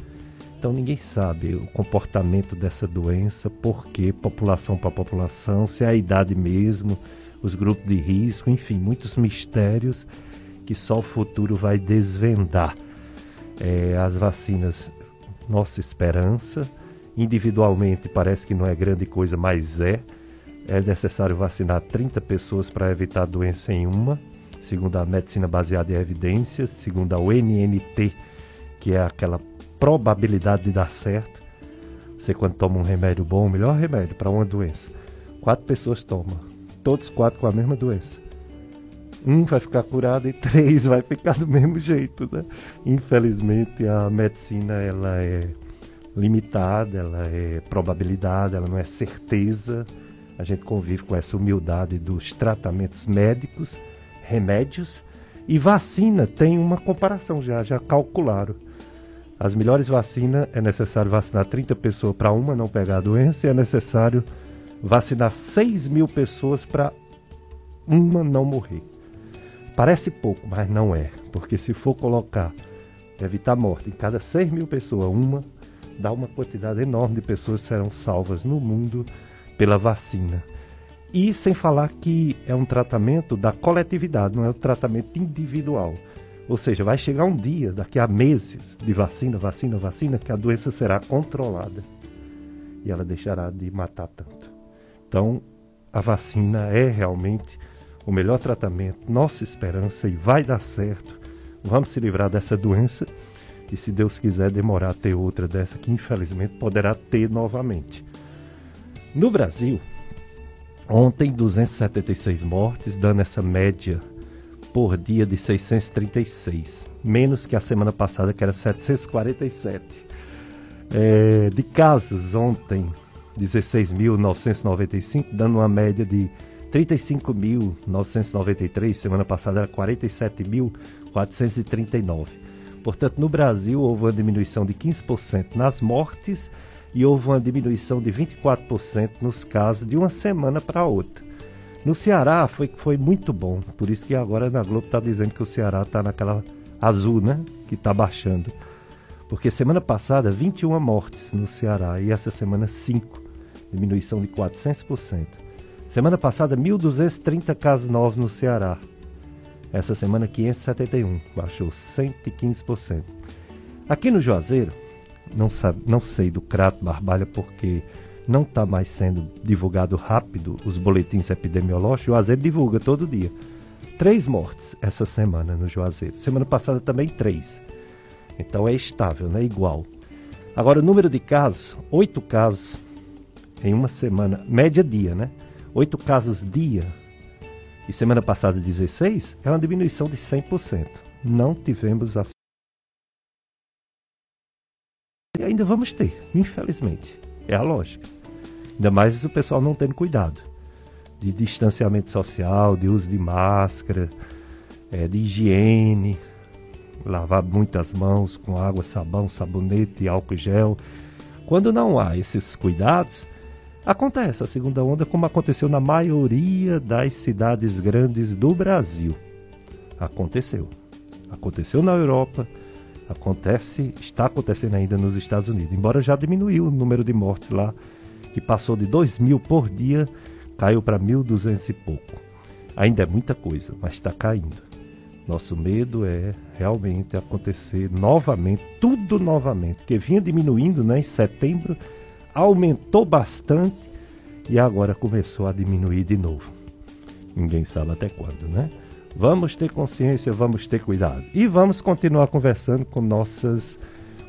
Então ninguém sabe o comportamento dessa doença, por que, população para população, se é a idade mesmo, os grupos de risco, enfim, muitos mistérios que só o futuro vai desvendar. É, as vacinas, nossa esperança. Individualmente parece que não é grande coisa, mas é é necessário vacinar 30 pessoas para evitar doença em uma, segundo a medicina baseada em evidências, segundo a UNNT, que é aquela probabilidade de dar certo. Você quando toma um remédio bom, o melhor remédio para uma doença, quatro pessoas tomam, todos quatro com a mesma doença. Um vai ficar curado e três vai ficar do mesmo jeito, né? Infelizmente a medicina ela é limitada, ela é probabilidade, ela não é certeza a gente convive com essa humildade dos tratamentos médicos, remédios e vacina tem uma comparação já, já calcularam. As melhores vacinas é necessário vacinar 30 pessoas para uma não pegar a doença e é necessário vacinar 6 mil pessoas para uma não morrer. Parece pouco, mas não é, porque se for colocar evitar morte em cada 6 mil pessoas, uma, dá uma quantidade enorme de pessoas que serão salvas no mundo pela vacina. E sem falar que é um tratamento da coletividade, não é um tratamento individual. Ou seja, vai chegar um dia, daqui a meses, de vacina, vacina, vacina, que a doença será controlada e ela deixará de matar tanto. Então, a vacina é realmente o melhor tratamento, nossa esperança e vai dar certo. Vamos se livrar dessa doença e, se Deus quiser, demorar a ter outra dessa que infelizmente poderá ter novamente. No Brasil, ontem 276 mortes, dando essa média por dia de 636, menos que a semana passada, que era 747. É, de casos, ontem, 16.995, dando uma média de 35.993, semana passada era 47.439. Portanto, no Brasil houve uma diminuição de 15% nas mortes e houve uma diminuição de 24% nos casos de uma semana para outra. No Ceará foi, foi muito bom, por isso que agora na Globo está dizendo que o Ceará está naquela azul, né? Que está baixando. Porque semana passada 21 mortes no Ceará e essa semana 5, diminuição de 400%. Semana passada 1.230 casos novos no Ceará. Essa semana 571, baixou 115%. Aqui no Juazeiro, não, sabe, não sei do Crato Barbalha porque não está mais sendo divulgado rápido os boletins epidemiológicos. Juazeiro divulga todo dia. Três mortes essa semana no Juazeiro. Semana passada também três. Então é estável, né? Igual. Agora, o número de casos, oito casos em uma semana, média dia, né? Oito casos dia. E semana passada 16, é uma diminuição de 100%. Não tivemos a e ainda vamos ter, infelizmente. É a lógica. Ainda mais o pessoal não tendo cuidado de distanciamento social, de uso de máscara, é, de higiene, lavar muitas mãos com água, sabão, sabonete, álcool gel. Quando não há esses cuidados, acontece a segunda onda como aconteceu na maioria das cidades grandes do Brasil. Aconteceu. Aconteceu na Europa, acontece, está acontecendo ainda nos Estados Unidos. Embora já diminuiu o número de mortes lá, que passou de 2 mil por dia, caiu para 1.200 e pouco. Ainda é muita coisa, mas está caindo. Nosso medo é realmente acontecer novamente, tudo novamente, que vinha diminuindo né, em setembro, aumentou bastante e agora começou a diminuir de novo. Ninguém sabe até quando, né? Vamos ter consciência, vamos ter cuidado. E vamos continuar conversando com nossas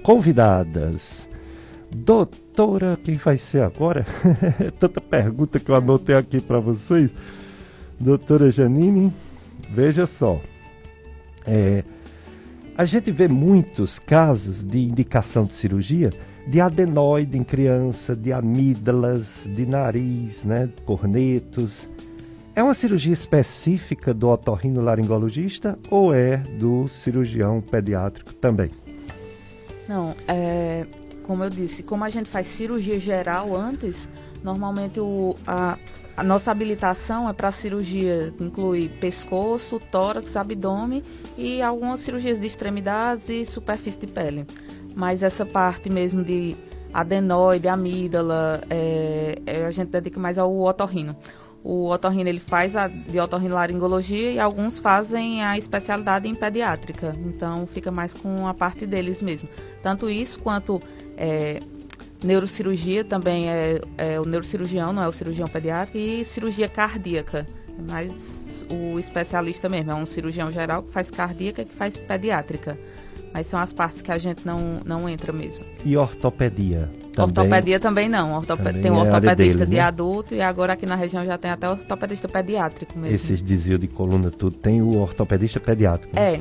convidadas. Doutora, quem vai ser agora? Tanta pergunta que eu anotei aqui para vocês. Doutora Janine, veja só. É, a gente vê muitos casos de indicação de cirurgia de adenoide em criança, de amígdalas, de nariz, né, cornetos. É uma cirurgia específica do otorrinolaringologista ou é do cirurgião pediátrico também? Não, é, como eu disse, como a gente faz cirurgia geral antes, normalmente o, a, a nossa habilitação é para cirurgia, inclui pescoço, tórax, abdômen e algumas cirurgias de extremidades e superfície de pele. Mas essa parte mesmo de adenoide, amígdala, é, é, a gente dedica mais ao otorrino. O otorrino ele faz a de otorrinolaringologia e alguns fazem a especialidade em pediátrica. Então fica mais com a parte deles mesmo. Tanto isso quanto é, neurocirurgia também é, é, o neurocirurgião, não é o cirurgião pediátrico, e cirurgia cardíaca. É mais o especialista mesmo, é um cirurgião geral que faz cardíaca e que faz pediátrica. Mas são as partes que a gente não, não entra mesmo. E ortopedia? Também? Ortopedia também não. Ortop... Também tem um é ortopedista deles, de né? adulto e agora aqui na região já tem até ortopedista pediátrico mesmo. Esses desvios de coluna tudo, tem o ortopedista pediátrico. Né?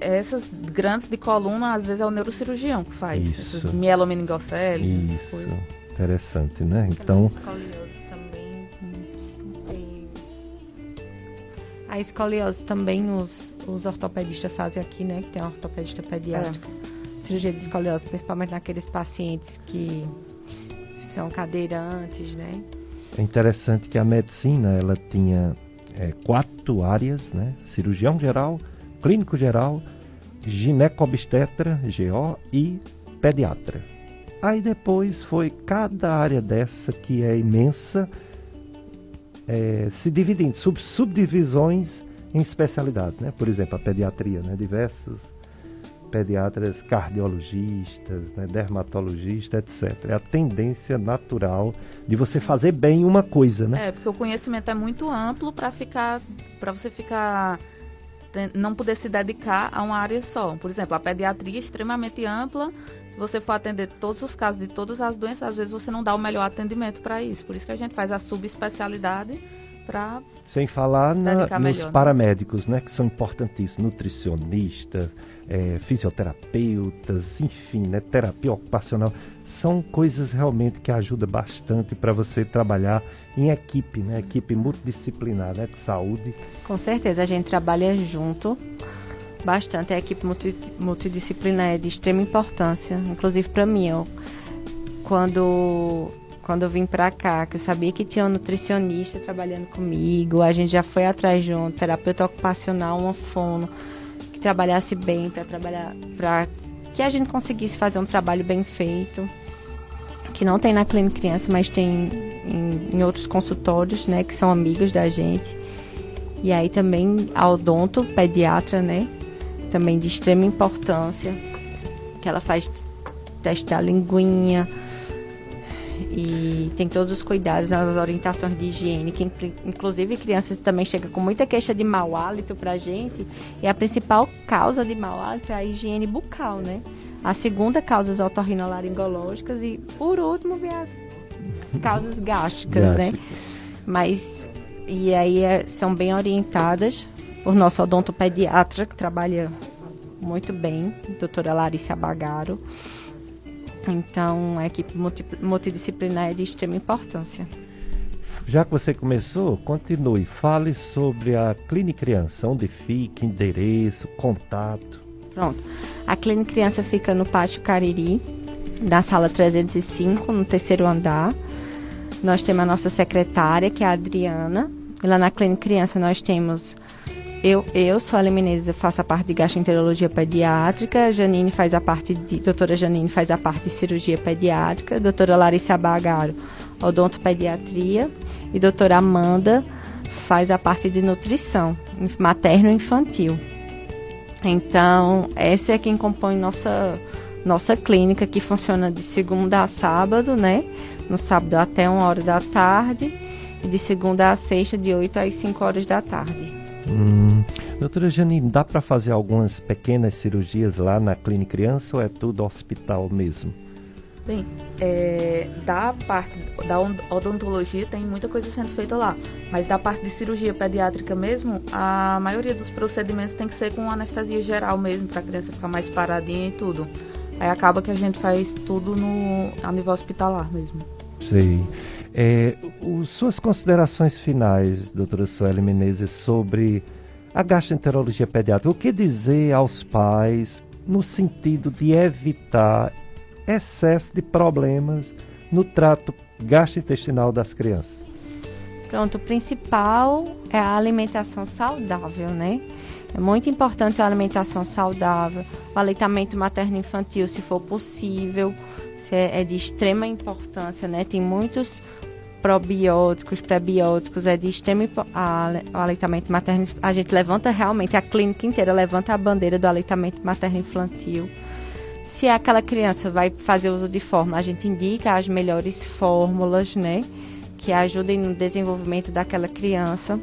É. Essas grandes de coluna, às vezes é o neurocirurgião que faz. Isso. Essas mielomeningocele. Isso. Interessante, né? Então. A escoliose também os, os ortopedistas fazem aqui, né? Que tem um ortopedista pediátrico. É. Cirurgia de escoliose, principalmente naqueles pacientes que são cadeirantes, né? É interessante que a medicina, ela tinha é, quatro áreas, né? Cirurgião geral, clínico geral, ginecobstetra, GO e pediatra. Aí depois foi cada área dessa que é imensa, é, se divide em sub, subdivisões em especialidades, né? Por exemplo, a pediatria, né? Diversos pediatras cardiologistas, né? dermatologistas, etc. É a tendência natural de você fazer bem uma coisa, né? É, porque o conhecimento é muito amplo para ficar, para você ficar não poder se dedicar a uma área só. Por exemplo, a pediatria é extremamente ampla. Se você for atender todos os casos de todas as doenças, às vezes você não dá o melhor atendimento para isso. Por isso que a gente faz a subespecialidade para sem falar na, nos melhor, né? paramédicos, né, que são importantíssimos, nutricionista, é, fisioterapeutas, enfim, né, terapia ocupacional, são coisas realmente que ajudam bastante para você trabalhar em equipe, né, equipe multidisciplinar, né, de saúde. Com certeza, a gente trabalha junto bastante, a equipe multi, multidisciplinar é de extrema importância, inclusive para mim, eu, quando quando eu vim para cá, que eu sabia que tinha um nutricionista trabalhando comigo, a gente já foi atrás junto, terapeuta ocupacional, uma fono, que trabalhasse bem para trabalhar, para que a gente conseguisse fazer um trabalho bem feito, que não tem na clínica criança, mas tem em, em outros consultórios, né, que são amigos da gente. E aí também a odonto, pediatra, né, também de extrema importância, que ela faz teste da linguinha, e tem todos os cuidados nas orientações de higiene, que inclusive crianças também chegam com muita queixa de mau hálito pra gente, e a principal causa de mau hálito é a higiene bucal, né? A segunda causa as otorrinolaringológicas e por último vem as causas gástricas, né? Mas e aí é, são bem orientadas por nosso odontopediatra que trabalha muito bem, doutora Larissa Bagaro. Então, a equipe multidisciplinar é de extrema importância. Já que você começou, continue. Fale sobre a Clínica Criança, onde fica, endereço, contato. Pronto. A Clínica Criança fica no Pátio Cariri, na sala 305, no terceiro andar. Nós temos a nossa secretária, que é a Adriana. E lá na Clínica Criança nós temos eu, eu sou a Menezes, eu faço a parte de gastroenterologia pediátrica, Janine faz a parte de, doutora Janine faz a parte de cirurgia pediátrica, doutora Larissa Bagaro, odontopediatria e doutora Amanda faz a parte de nutrição materno-infantil. Então, essa é quem compõe nossa nossa clínica que funciona de segunda a sábado, né? No sábado até uma hora da tarde e de segunda a sexta de 8 às 5 horas da tarde. Hum. Doutora Janine, dá para fazer algumas pequenas cirurgias lá na clínica criança ou é tudo hospital mesmo? Bem, é, da parte da odontologia tem muita coisa sendo feita lá, mas da parte de cirurgia pediátrica mesmo, a maioria dos procedimentos tem que ser com anestesia geral mesmo, para a criança ficar mais paradinha e tudo. Aí acaba que a gente faz tudo no, a nível hospitalar mesmo. Sei. É, o, suas considerações finais, doutora Sueli Menezes, sobre a gastroenterologia pediátrica. O que dizer aos pais no sentido de evitar excesso de problemas no trato gastrointestinal das crianças? Pronto, o principal é a alimentação saudável, né? É muito importante a alimentação saudável, o aleitamento materno-infantil, se for possível, é, é de extrema importância, né? Tem muitos probióticos, prebióticos, é de extremo o aleitamento materno. A gente levanta realmente, a clínica inteira levanta a bandeira do aleitamento materno infantil. Se aquela criança vai fazer uso de fórmula, a gente indica as melhores fórmulas, né? Que ajudem no desenvolvimento daquela criança.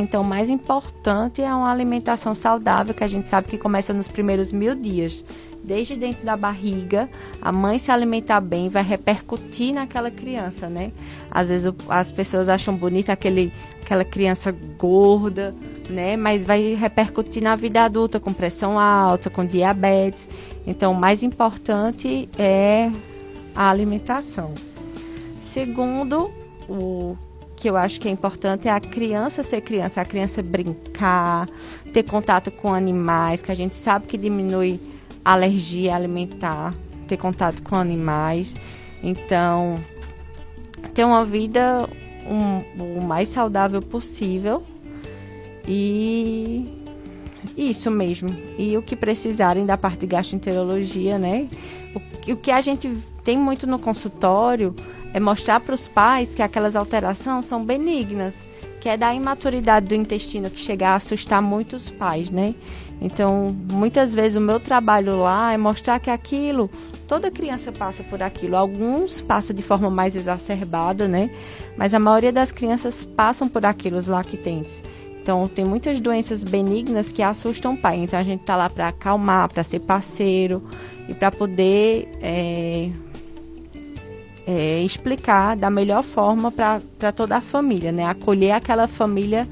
Então, o mais importante é uma alimentação saudável, que a gente sabe que começa nos primeiros mil dias. Desde dentro da barriga, a mãe se alimentar bem vai repercutir naquela criança, né? Às vezes as pessoas acham bonita aquele, aquela criança gorda, né? Mas vai repercutir na vida adulta, com pressão alta, com diabetes. Então, o mais importante é a alimentação. Segundo, o que eu acho que é importante é a criança ser criança, a criança brincar, ter contato com animais, que a gente sabe que diminui alergia alimentar, ter contato com animais. Então, ter uma vida um, o mais saudável possível e isso mesmo. E o que precisarem da parte de gastroenterologia, né? O, o que a gente tem muito no consultório é mostrar para os pais que aquelas alterações são benignas, que é da imaturidade do intestino que chega a assustar muitos pais, né? Então, muitas vezes o meu trabalho lá é mostrar que aquilo, toda criança passa por aquilo. Alguns passam de forma mais exacerbada, né? Mas a maioria das crianças passam por aquilo, os lactentes. Então, tem muitas doenças benignas que assustam o pai. Então, a gente está lá para acalmar, para ser parceiro e para poder é, é, explicar da melhor forma para toda a família, né? Acolher aquela família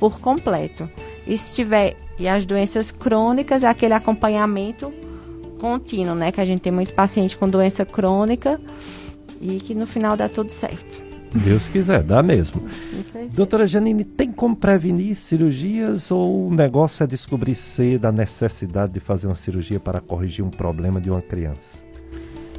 por completo. E se tiver e as doenças crônicas, é aquele acompanhamento contínuo, né? Que a gente tem muito paciente com doença crônica e que no final dá tudo certo. Deus quiser, dá mesmo. Doutora Janine, tem como prevenir cirurgias ou o negócio é descobrir cedo a necessidade de fazer uma cirurgia para corrigir um problema de uma criança?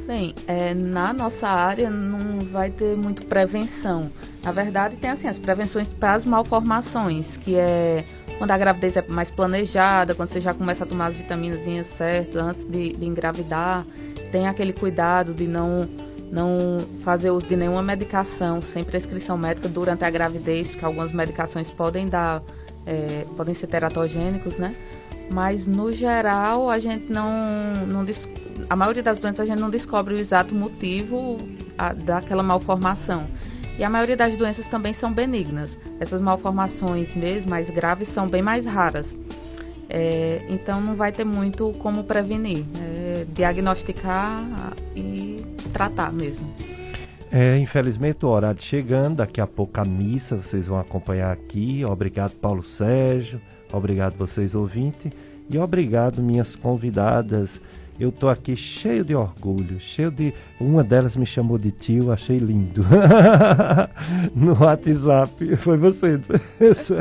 Bem, é, na nossa área não vai ter muito prevenção. Na verdade, tem assim as prevenções para as malformações, que é quando a gravidez é mais planejada, quando você já começa a tomar as vitaminas certas antes de, de engravidar. Tem aquele cuidado de não não fazer uso de nenhuma medicação sem prescrição médica durante a gravidez, porque algumas medicações podem dar, é, podem ser teratogênicos, né? Mas no geral a gente não, não a maioria das doenças a gente não descobre o exato motivo a, daquela malformação. E a maioria das doenças também são benignas. Essas malformações mesmo mais graves são bem mais raras. É, então não vai ter muito como prevenir, é, diagnosticar e tratar mesmo. É, infelizmente o horário chegando, daqui a pouco a missa, vocês vão acompanhar aqui. Obrigado, Paulo Sérgio. Obrigado vocês ouvintes. E obrigado minhas convidadas. Eu tô aqui cheio de orgulho, cheio de. Uma delas me chamou de tio, achei lindo. no WhatsApp. Foi você.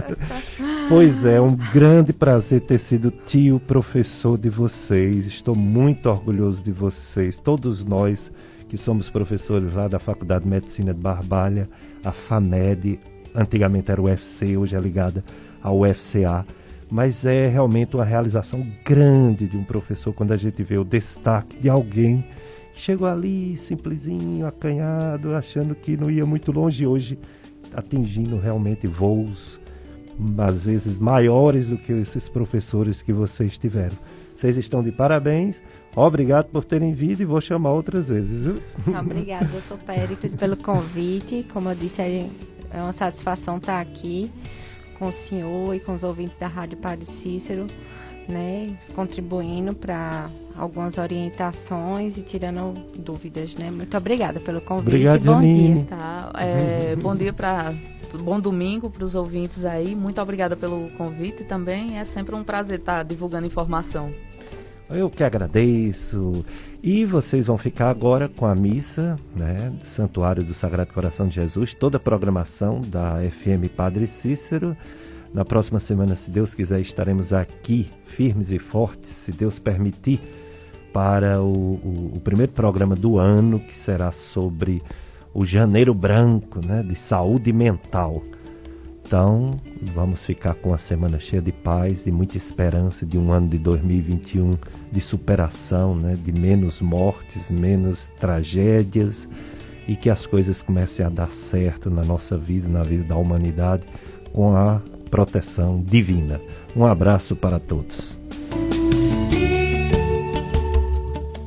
pois é, um grande prazer ter sido tio professor de vocês. Estou muito orgulhoso de vocês, todos nós que somos professores lá da Faculdade de Medicina de Barbalha, a FAMED, antigamente era o UFC, hoje é ligada a UFCA, mas é realmente uma realização grande de um professor quando a gente vê o destaque de alguém que chegou ali simplesinho, acanhado, achando que não ia muito longe hoje, atingindo realmente voos às vezes maiores do que esses professores que vocês tiveram. Vocês estão de parabéns. Obrigado por terem vindo e vou chamar outras vezes. Viu? Obrigada, doutor Péricles, pelo convite. Como eu disse, é uma satisfação estar aqui com o senhor e com os ouvintes da Rádio Padre Cícero, né, contribuindo para algumas orientações e tirando dúvidas, né? Muito obrigada pelo convite. Obrigado, bom Janine. dia. Tá, é, bom dia para bom domingo para os ouvintes aí. Muito obrigada pelo convite também. É sempre um prazer estar divulgando informação. Eu que agradeço. E vocês vão ficar agora com a missa, né, do Santuário do Sagrado Coração de Jesus, toda a programação da FM Padre Cícero. Na próxima semana, se Deus quiser, estaremos aqui firmes e fortes, se Deus permitir, para o, o, o primeiro programa do ano, que será sobre o Janeiro Branco, né, de saúde mental. Então, vamos ficar com uma semana cheia de paz, de muita esperança, de um ano de 2021 de superação, né, de menos mortes, menos tragédias e que as coisas comecem a dar certo na nossa vida, na vida da humanidade, com a proteção divina. Um abraço para todos.